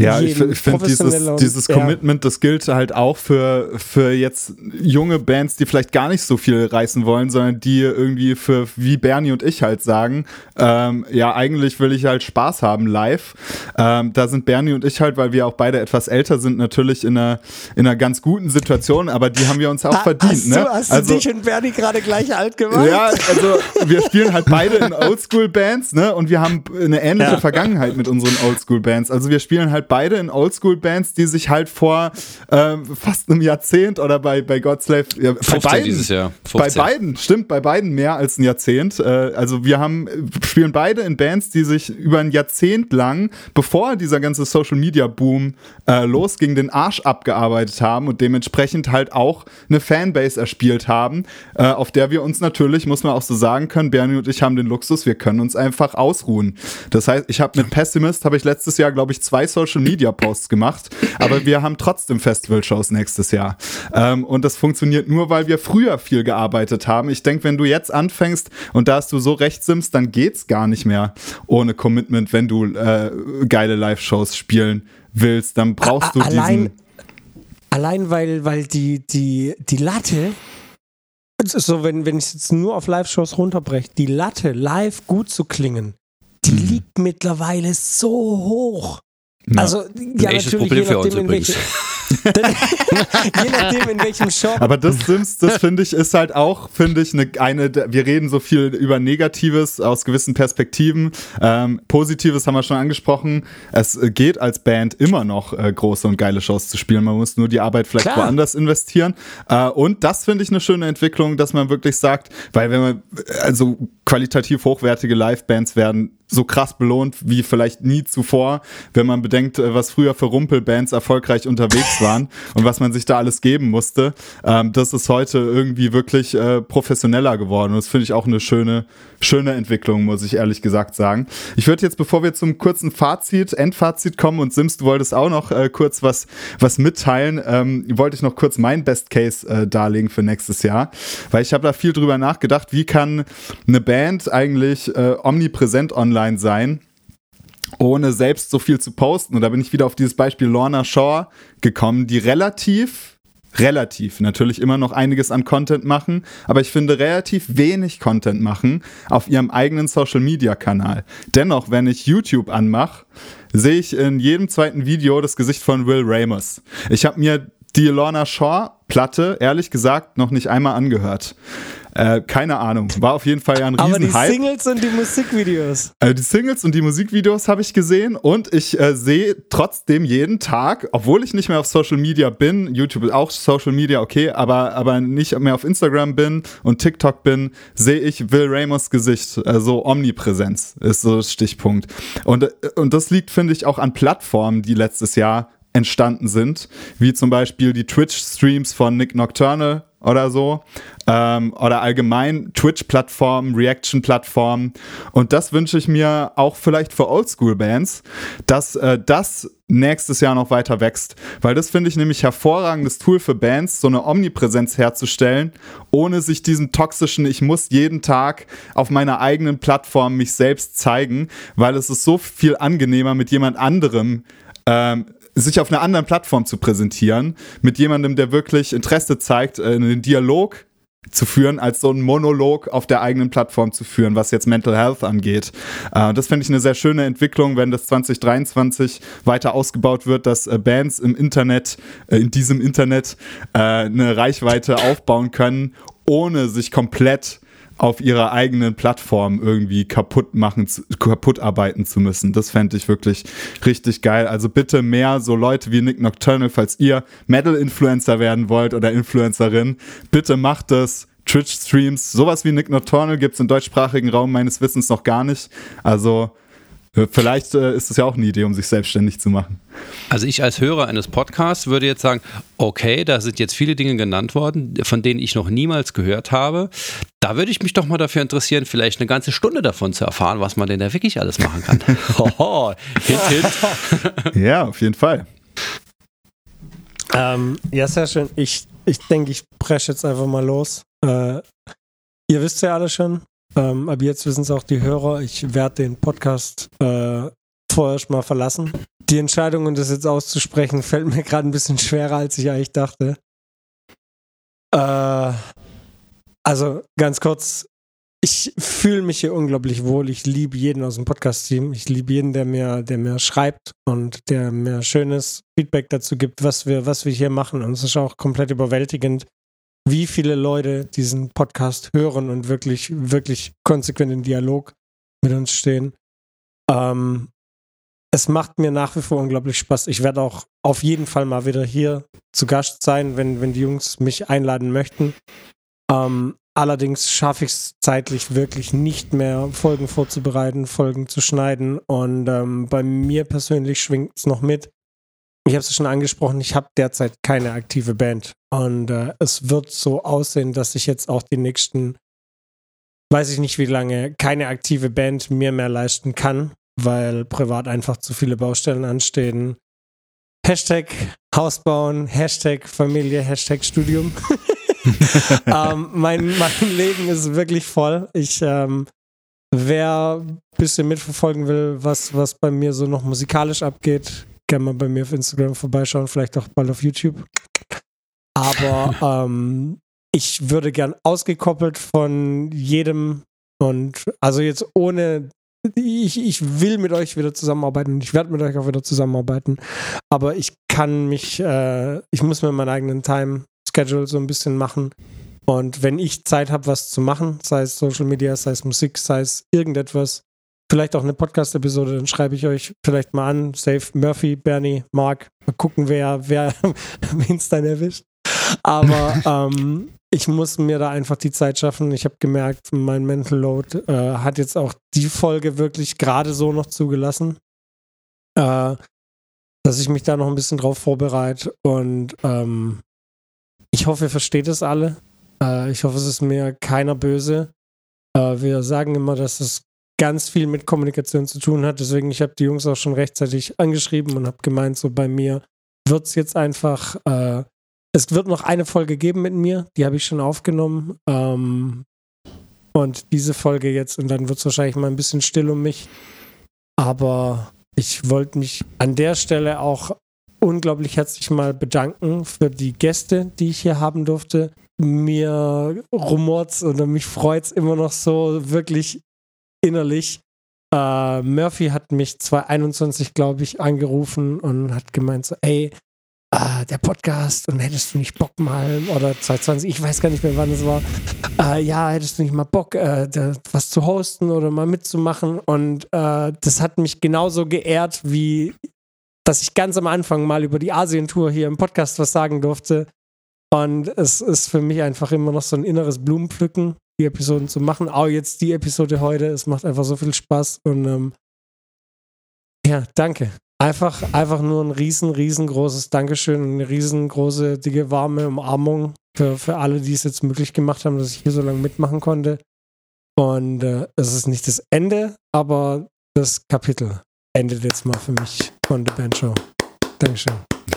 Ja, ich, ich finde dieses, dieses Commitment, das gilt halt auch für, für jetzt junge Bands, die vielleicht gar nicht so viel reißen wollen, sondern die irgendwie für, wie Bernie und ich halt sagen, ähm, ja, eigentlich will ich halt Spaß haben live. Ähm, da sind Bernie und ich halt, weil wir auch beide etwas älter sind, natürlich in einer, in einer ganz guten Situation, aber die haben wir uns auch ha, verdient. Hast, ne? du, hast also, du dich und Bernie gerade gleich alt gemacht? Ja, also wir spielen halt beide in Oldschool-Bands, ne? Und wir haben eine ähnliche ja. Vergangenheit mit unseren Oldschool-Bands. Also wir spielen halt beide in Oldschool-Bands, die sich halt vor ähm, fast einem Jahrzehnt oder bei, bei Godslave, ja, bei beiden, dieses Jahr. 15. Bei beiden, stimmt, bei beiden mehr als ein Jahrzehnt. Äh, also wir haben, spielen beide in Bands, die sich über ein Jahrzehnt lang, bevor dieser ganze Social-Media-Boom äh, losging, den Arsch abgearbeitet haben und dementsprechend halt auch eine Fanbase erspielt haben, äh, auf der wir uns natürlich, muss man auch so sagen können, Bernie und ich haben den Luxus, wir können uns einfach ausruhen. Das heißt, ich habe mit Pessimist, habe ich letztes Jahr, glaube ich, zwei Social Media Posts gemacht, aber wir haben trotzdem Festival-Shows nächstes Jahr. Ähm, und das funktioniert nur, weil wir früher viel gearbeitet haben. Ich denke, wenn du jetzt anfängst und da hast du so recht simmst, dann geht's gar nicht mehr ohne Commitment, wenn du äh, geile Live-Shows spielen willst. Dann brauchst du allein, diesen. Allein weil, weil die, die, die Latte so, wenn, wenn ich es jetzt nur auf Live-Shows runterbreche, die Latte live gut zu klingen, die mhm. liegt mittlerweile so hoch. Ja. Also, ja, natürlich, Problem je nachdem, in je nachdem, in welchem Shop. Aber das Sims, das finde ich, ist halt auch, finde ich, eine, eine, wir reden so viel über Negatives aus gewissen Perspektiven. Ähm, Positives haben wir schon angesprochen. Es geht als Band immer noch äh, große und geile Shows zu spielen. Man muss nur die Arbeit vielleicht Klar. woanders investieren. Äh, und das finde ich eine schöne Entwicklung, dass man wirklich sagt, weil wenn man, also qualitativ hochwertige Live-Bands werden so krass belohnt wie vielleicht nie zuvor, wenn man bedenkt, äh, was früher für Rumpelbands erfolgreich unterwegs waren und was man sich da alles geben musste. Ähm, das ist heute irgendwie wirklich äh, professioneller geworden. Und das finde ich auch eine schöne, schöne Entwicklung, muss ich ehrlich gesagt sagen. Ich würde jetzt, bevor wir zum kurzen Fazit, Endfazit kommen und Sims, du wolltest auch noch äh, kurz was, was mitteilen, ähm, wollte ich noch kurz mein Best Case äh, darlegen für nächstes Jahr, weil ich habe da viel drüber nachgedacht, wie kann eine Band eigentlich äh, omnipräsent online sein ohne selbst so viel zu posten. Und da bin ich wieder auf dieses Beispiel Lorna Shaw gekommen, die relativ, relativ natürlich immer noch einiges an Content machen, aber ich finde relativ wenig Content machen auf ihrem eigenen Social-Media-Kanal. Dennoch, wenn ich YouTube anmache, sehe ich in jedem zweiten Video das Gesicht von Will Ramos. Ich habe mir die Lorna Shaw Platte ehrlich gesagt noch nicht einmal angehört. Äh, keine Ahnung. War auf jeden Fall ja ein Riesenhype. Aber die Singles und die Musikvideos. Äh, die Singles und die Musikvideos habe ich gesehen und ich äh, sehe trotzdem jeden Tag, obwohl ich nicht mehr auf Social Media bin, YouTube ist auch Social Media, okay, aber, aber nicht mehr auf Instagram bin und TikTok bin, sehe ich Will Ramos Gesicht. Also Omnipräsenz ist so das Stichpunkt. Und, äh, und das liegt, finde ich, auch an Plattformen, die letztes Jahr entstanden sind, wie zum Beispiel die Twitch-Streams von Nick Nocturnal, oder so. Ähm, oder allgemein Twitch-Plattformen, Reaction-Plattformen. Und das wünsche ich mir auch vielleicht für Oldschool-Bands, dass äh, das nächstes Jahr noch weiter wächst. Weil das finde ich nämlich hervorragendes Tool für Bands, so eine Omnipräsenz herzustellen, ohne sich diesen toxischen, ich muss jeden Tag auf meiner eigenen Plattform mich selbst zeigen, weil es ist so viel angenehmer mit jemand anderem ähm, sich auf einer anderen Plattform zu präsentieren, mit jemandem, der wirklich Interesse zeigt, äh, einen Dialog zu führen, als so einen Monolog auf der eigenen Plattform zu führen, was jetzt Mental Health angeht. Äh, das finde ich eine sehr schöne Entwicklung, wenn das 2023 weiter ausgebaut wird, dass äh, Bands im Internet, in diesem Internet, eine Reichweite aufbauen können, ohne sich komplett auf ihrer eigenen Plattform irgendwie kaputt machen, kaputt arbeiten zu müssen. Das fände ich wirklich richtig geil. Also bitte mehr so Leute wie Nick Nocturnal, falls ihr Metal-Influencer werden wollt oder Influencerin, bitte macht das. Twitch-Streams, sowas wie Nick Nocturnal gibt es im deutschsprachigen Raum meines Wissens noch gar nicht. Also Vielleicht äh, ist es ja auch eine Idee, um sich selbstständig zu machen. Also ich als Hörer eines Podcasts würde jetzt sagen, okay, da sind jetzt viele Dinge genannt worden, von denen ich noch niemals gehört habe. Da würde ich mich doch mal dafür interessieren, vielleicht eine ganze Stunde davon zu erfahren, was man denn da wirklich alles machen kann. Hoho, hint, hint. ja, auf jeden Fall. Ähm, ja, sehr schön. Ich, ich denke, ich presche jetzt einfach mal los. Äh, ihr wisst ja alle schon, ähm, aber jetzt wissen es auch die Hörer. Ich werde den Podcast äh, vorerst mal verlassen. Die Entscheidung, das jetzt auszusprechen, fällt mir gerade ein bisschen schwerer, als ich eigentlich dachte. Äh, also ganz kurz, ich fühle mich hier unglaublich wohl. Ich liebe jeden aus dem Podcast-Team. Ich liebe jeden, der mir, der mir schreibt und der mir schönes Feedback dazu gibt, was wir, was wir hier machen. Und es ist auch komplett überwältigend, wie viele Leute diesen Podcast hören und wirklich, wirklich konsequent in Dialog mit uns stehen. Ähm, es macht mir nach wie vor unglaublich Spaß. Ich werde auch auf jeden Fall mal wieder hier zu Gast sein, wenn, wenn die Jungs mich einladen möchten. Ähm, allerdings schaffe ich es zeitlich wirklich nicht mehr, Folgen vorzubereiten, Folgen zu schneiden. Und ähm, bei mir persönlich schwingt es noch mit ich habe es schon angesprochen, ich habe derzeit keine aktive Band. Und äh, es wird so aussehen, dass ich jetzt auch die nächsten, weiß ich nicht wie lange, keine aktive Band mir mehr leisten kann, weil privat einfach zu viele Baustellen anstehen. Hashtag Haus bauen, Hashtag Familie, Hashtag Studium. ähm, mein, mein Leben ist wirklich voll. Ich, ähm, wer ein bisschen mitverfolgen will, was, was bei mir so noch musikalisch abgeht, gerne mal bei mir auf Instagram vorbeischauen, vielleicht auch bald auf YouTube. Aber ähm, ich würde gern ausgekoppelt von jedem und also jetzt ohne, ich, ich will mit euch wieder zusammenarbeiten und ich werde mit euch auch wieder zusammenarbeiten. Aber ich kann mich, äh, ich muss mir meinen eigenen Time-Schedule so ein bisschen machen. Und wenn ich Zeit habe, was zu machen, sei es Social Media, sei es Musik, sei es irgendetwas, vielleicht auch eine Podcast-Episode, dann schreibe ich euch vielleicht mal an. Safe Murphy, Bernie, Mark. Mal gucken, wer, wer wen es dann erwischt. Aber ähm, ich muss mir da einfach die Zeit schaffen. Ich habe gemerkt, mein Mental Load äh, hat jetzt auch die Folge wirklich gerade so noch zugelassen, äh, dass ich mich da noch ein bisschen drauf vorbereite. Und ähm, ich hoffe, ihr versteht es alle. Äh, ich hoffe, es ist mir keiner böse. Äh, wir sagen immer, dass es ganz viel mit Kommunikation zu tun hat. Deswegen, ich habe die Jungs auch schon rechtzeitig angeschrieben und habe gemeint, so bei mir wird es jetzt einfach, äh, es wird noch eine Folge geben mit mir, die habe ich schon aufgenommen. Ähm, und diese Folge jetzt, und dann wird es wahrscheinlich mal ein bisschen still um mich. Aber ich wollte mich an der Stelle auch unglaublich herzlich mal bedanken für die Gäste, die ich hier haben durfte. Mir rumort oder mich freut es immer noch so, wirklich innerlich. Äh, Murphy hat mich 2021, glaube ich, angerufen und hat gemeint so, ey, äh, der Podcast und hättest du nicht Bock mal, oder 2020, ich weiß gar nicht mehr, wann es war, äh, ja, hättest du nicht mal Bock, was zu hosten oder mal mitzumachen. Und das hat mich genauso geehrt, wie dass ich ganz am Anfang mal über die Asien-Tour hier im Podcast was sagen durfte. Und es ist für mich einfach immer noch so ein inneres Blumenpflücken, die Episoden zu machen. Auch jetzt die Episode heute, es macht einfach so viel Spaß und ähm, ja, danke. Einfach, einfach nur ein riesen, riesengroßes Dankeschön, eine riesengroße, dicke, warme Umarmung für, für alle, die es jetzt möglich gemacht haben, dass ich hier so lange mitmachen konnte. Und äh, es ist nicht das Ende, aber das Kapitel endet jetzt mal für mich von The Band Show. Dankeschön.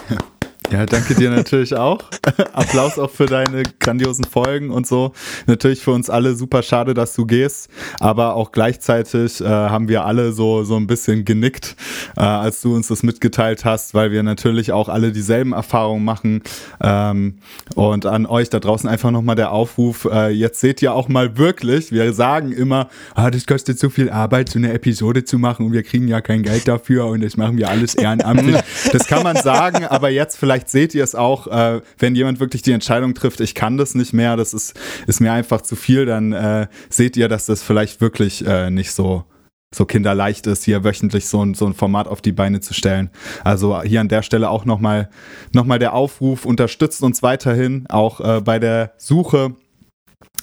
Ja, danke dir natürlich auch. Applaus auch für deine grandiosen Folgen und so. Natürlich für uns alle super schade, dass du gehst, aber auch gleichzeitig äh, haben wir alle so, so ein bisschen genickt, äh, als du uns das mitgeteilt hast, weil wir natürlich auch alle dieselben Erfahrungen machen. Ähm, und an euch da draußen einfach nochmal der Aufruf, äh, jetzt seht ihr auch mal wirklich, wir sagen immer, ah, das kostet so viel Arbeit, so eine Episode zu machen und wir kriegen ja kein Geld dafür und das machen wir alles ehrenamtlich. das kann man sagen, aber jetzt vielleicht vielleicht seht ihr es auch, äh, wenn jemand wirklich die Entscheidung trifft, ich kann das nicht mehr, das ist, ist mir einfach zu viel, dann äh, seht ihr, dass das vielleicht wirklich äh, nicht so so kinderleicht ist, hier wöchentlich so ein, so ein Format auf die Beine zu stellen. Also hier an der Stelle auch nochmal noch mal der Aufruf, unterstützt uns weiterhin auch äh, bei der Suche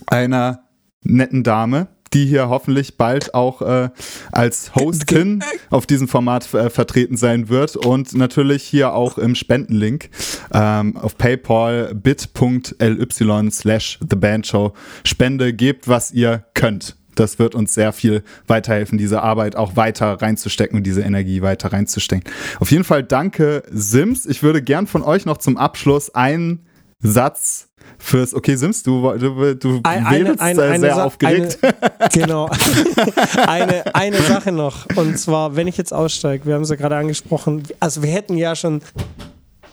einer netten Dame, die hier hoffentlich bald auch äh, als Hostin auf diesem Format äh, vertreten sein wird und natürlich hier auch im Spendenlink ähm, auf PayPal bit.ly slash thebandshow Spende gebt, was ihr könnt. Das wird uns sehr viel weiterhelfen, diese Arbeit auch weiter reinzustecken und diese Energie weiter reinzustecken. Auf jeden Fall danke, Sims. Ich würde gern von euch noch zum Abschluss einen Satz fürs Okay Sims, du, du, du eine, eine, eine, sehr, sehr aufgeregt. Eine, genau. eine, eine Sache noch. Und zwar, wenn ich jetzt aussteige, wir haben es ja gerade angesprochen, also wir hätten ja schon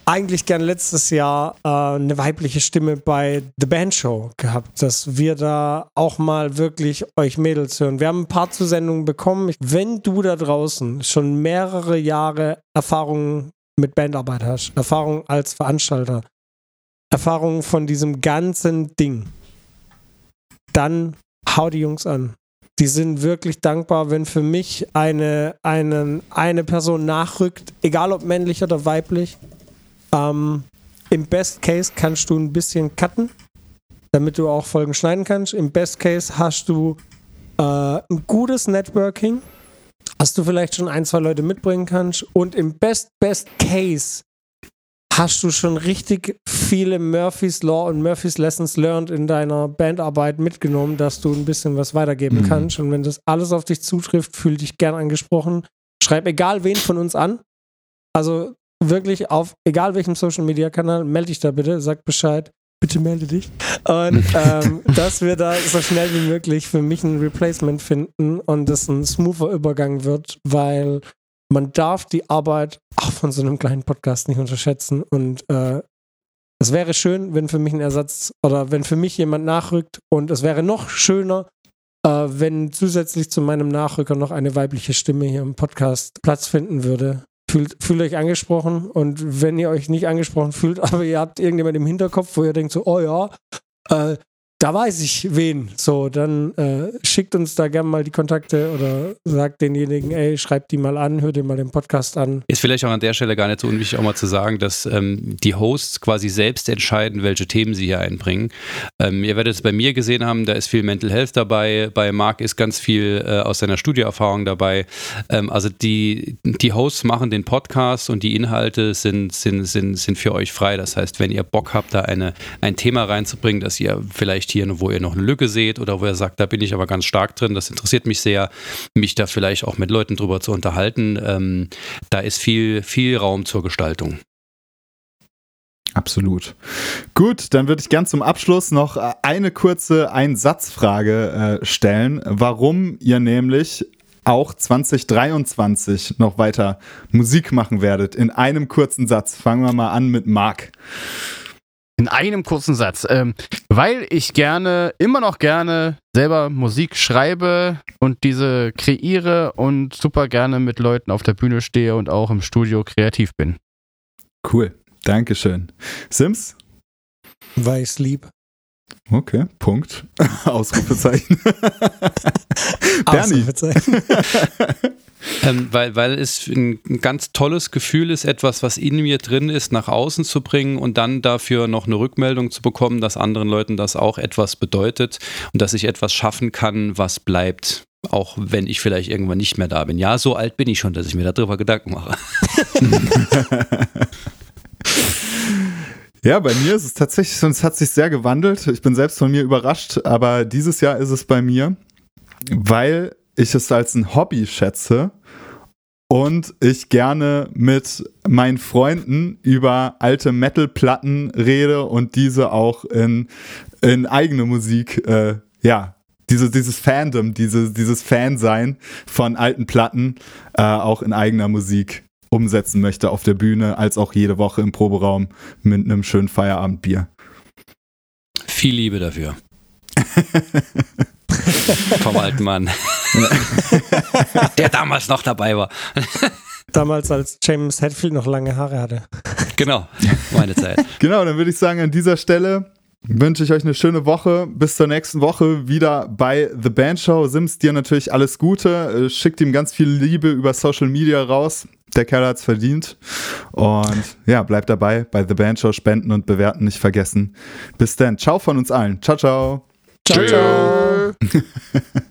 eigentlich gern letztes Jahr äh, eine weibliche Stimme bei The Band Show gehabt, dass wir da auch mal wirklich euch Mädels hören. Wir haben ein paar Zusendungen bekommen. Wenn du da draußen schon mehrere Jahre Erfahrung mit Bandarbeit hast, Erfahrung als Veranstalter, Erfahrung von diesem ganzen Ding, dann hau die Jungs an. Die sind wirklich dankbar, wenn für mich eine, eine, eine Person nachrückt, egal ob männlich oder weiblich. Ähm, Im Best Case kannst du ein bisschen cutten, damit du auch Folgen schneiden kannst. Im Best Case hast du äh, ein gutes Networking, hast du vielleicht schon ein, zwei Leute mitbringen kannst. Und im Best, Best Case hast du schon richtig viele Murphy's Law und Murphy's Lessons Learned in deiner Bandarbeit mitgenommen, dass du ein bisschen was weitergeben mhm. kannst. Und wenn das alles auf dich zutrifft, fühl dich gern angesprochen. Schreib egal wen von uns an. Also wirklich auf egal welchem Social Media Kanal, melde dich da bitte, sag Bescheid. Bitte melde dich. Und ähm, dass wir da so schnell wie möglich für mich ein Replacement finden und das ein smoother Übergang wird, weil man darf die Arbeit auch von so einem kleinen Podcast nicht unterschätzen. Und äh, es wäre schön, wenn für mich ein Ersatz oder wenn für mich jemand nachrückt. Und es wäre noch schöner, äh, wenn zusätzlich zu meinem Nachrücker noch eine weibliche Stimme hier im Podcast Platz finden würde. Fühlt, fühlt euch angesprochen und wenn ihr euch nicht angesprochen fühlt, aber ihr habt irgendjemand im Hinterkopf, wo ihr denkt so, oh ja, äh, da weiß ich wen. So, dann äh, schickt uns da gerne mal die Kontakte oder sagt denjenigen, ey, schreibt die mal an, hört dir mal den Podcast an. Ist vielleicht auch an der Stelle gar nicht so unwichtig, auch mal zu sagen, dass ähm, die Hosts quasi selbst entscheiden, welche Themen sie hier einbringen. Ähm, ihr werdet es bei mir gesehen haben, da ist viel Mental Health dabei, bei Marc ist ganz viel äh, aus seiner Studieerfahrung dabei. Ähm, also die, die Hosts machen den Podcast und die Inhalte sind, sind, sind, sind für euch frei. Das heißt, wenn ihr Bock habt, da eine, ein Thema reinzubringen, das ihr vielleicht vielleicht wo ihr noch eine Lücke seht oder wo ihr sagt, da bin ich aber ganz stark drin, das interessiert mich sehr, mich da vielleicht auch mit Leuten drüber zu unterhalten. Ähm, da ist viel, viel Raum zur Gestaltung. Absolut. Gut, dann würde ich gern zum Abschluss noch äh, eine kurze Einsatzfrage äh, stellen, warum ihr nämlich auch 2023 noch weiter Musik machen werdet. In einem kurzen Satz. Fangen wir mal an mit Marc. In einem kurzen Satz. Ähm, weil ich gerne, immer noch gerne selber Musik schreibe und diese kreiere und super gerne mit Leuten auf der Bühne stehe und auch im Studio kreativ bin. Cool. Dankeschön. Sims? Weil ich lieb. Okay, Punkt. Ausrufezeichen. Bernie. Ausrufezeichen. Ähm, weil, weil es ein, ein ganz tolles Gefühl ist, etwas, was in mir drin ist, nach außen zu bringen und dann dafür noch eine Rückmeldung zu bekommen, dass anderen Leuten das auch etwas bedeutet und dass ich etwas schaffen kann, was bleibt. Auch wenn ich vielleicht irgendwann nicht mehr da bin. Ja, so alt bin ich schon, dass ich mir darüber Gedanken mache. Ja, bei mir ist es tatsächlich, sonst hat sich sehr gewandelt. Ich bin selbst von mir überrascht, aber dieses Jahr ist es bei mir, weil ich es als ein Hobby schätze und ich gerne mit meinen Freunden über alte Metal-Platten rede und diese auch in, in eigene Musik, äh, ja, diese, dieses Fandom, diese, dieses Fansein von alten Platten äh, auch in eigener Musik umsetzen möchte auf der Bühne, als auch jede Woche im Proberaum mit einem schönen Feierabendbier. Viel Liebe dafür. Vom alten Mann. Der damals noch dabei war. Damals, als James Hetfield noch lange Haare hatte. Genau, meine Zeit. Genau, dann würde ich sagen, an dieser Stelle wünsche ich euch eine schöne Woche. Bis zur nächsten Woche wieder bei The Band Show. Sims, dir natürlich alles Gute. Äh, schickt ihm ganz viel Liebe über Social Media raus. Der Kerl hat's verdient. Und ja, bleibt dabei bei The Band Show. Spenden und bewerten nicht vergessen. Bis dann. Ciao von uns allen. Ciao, ciao. Ciao, ciao.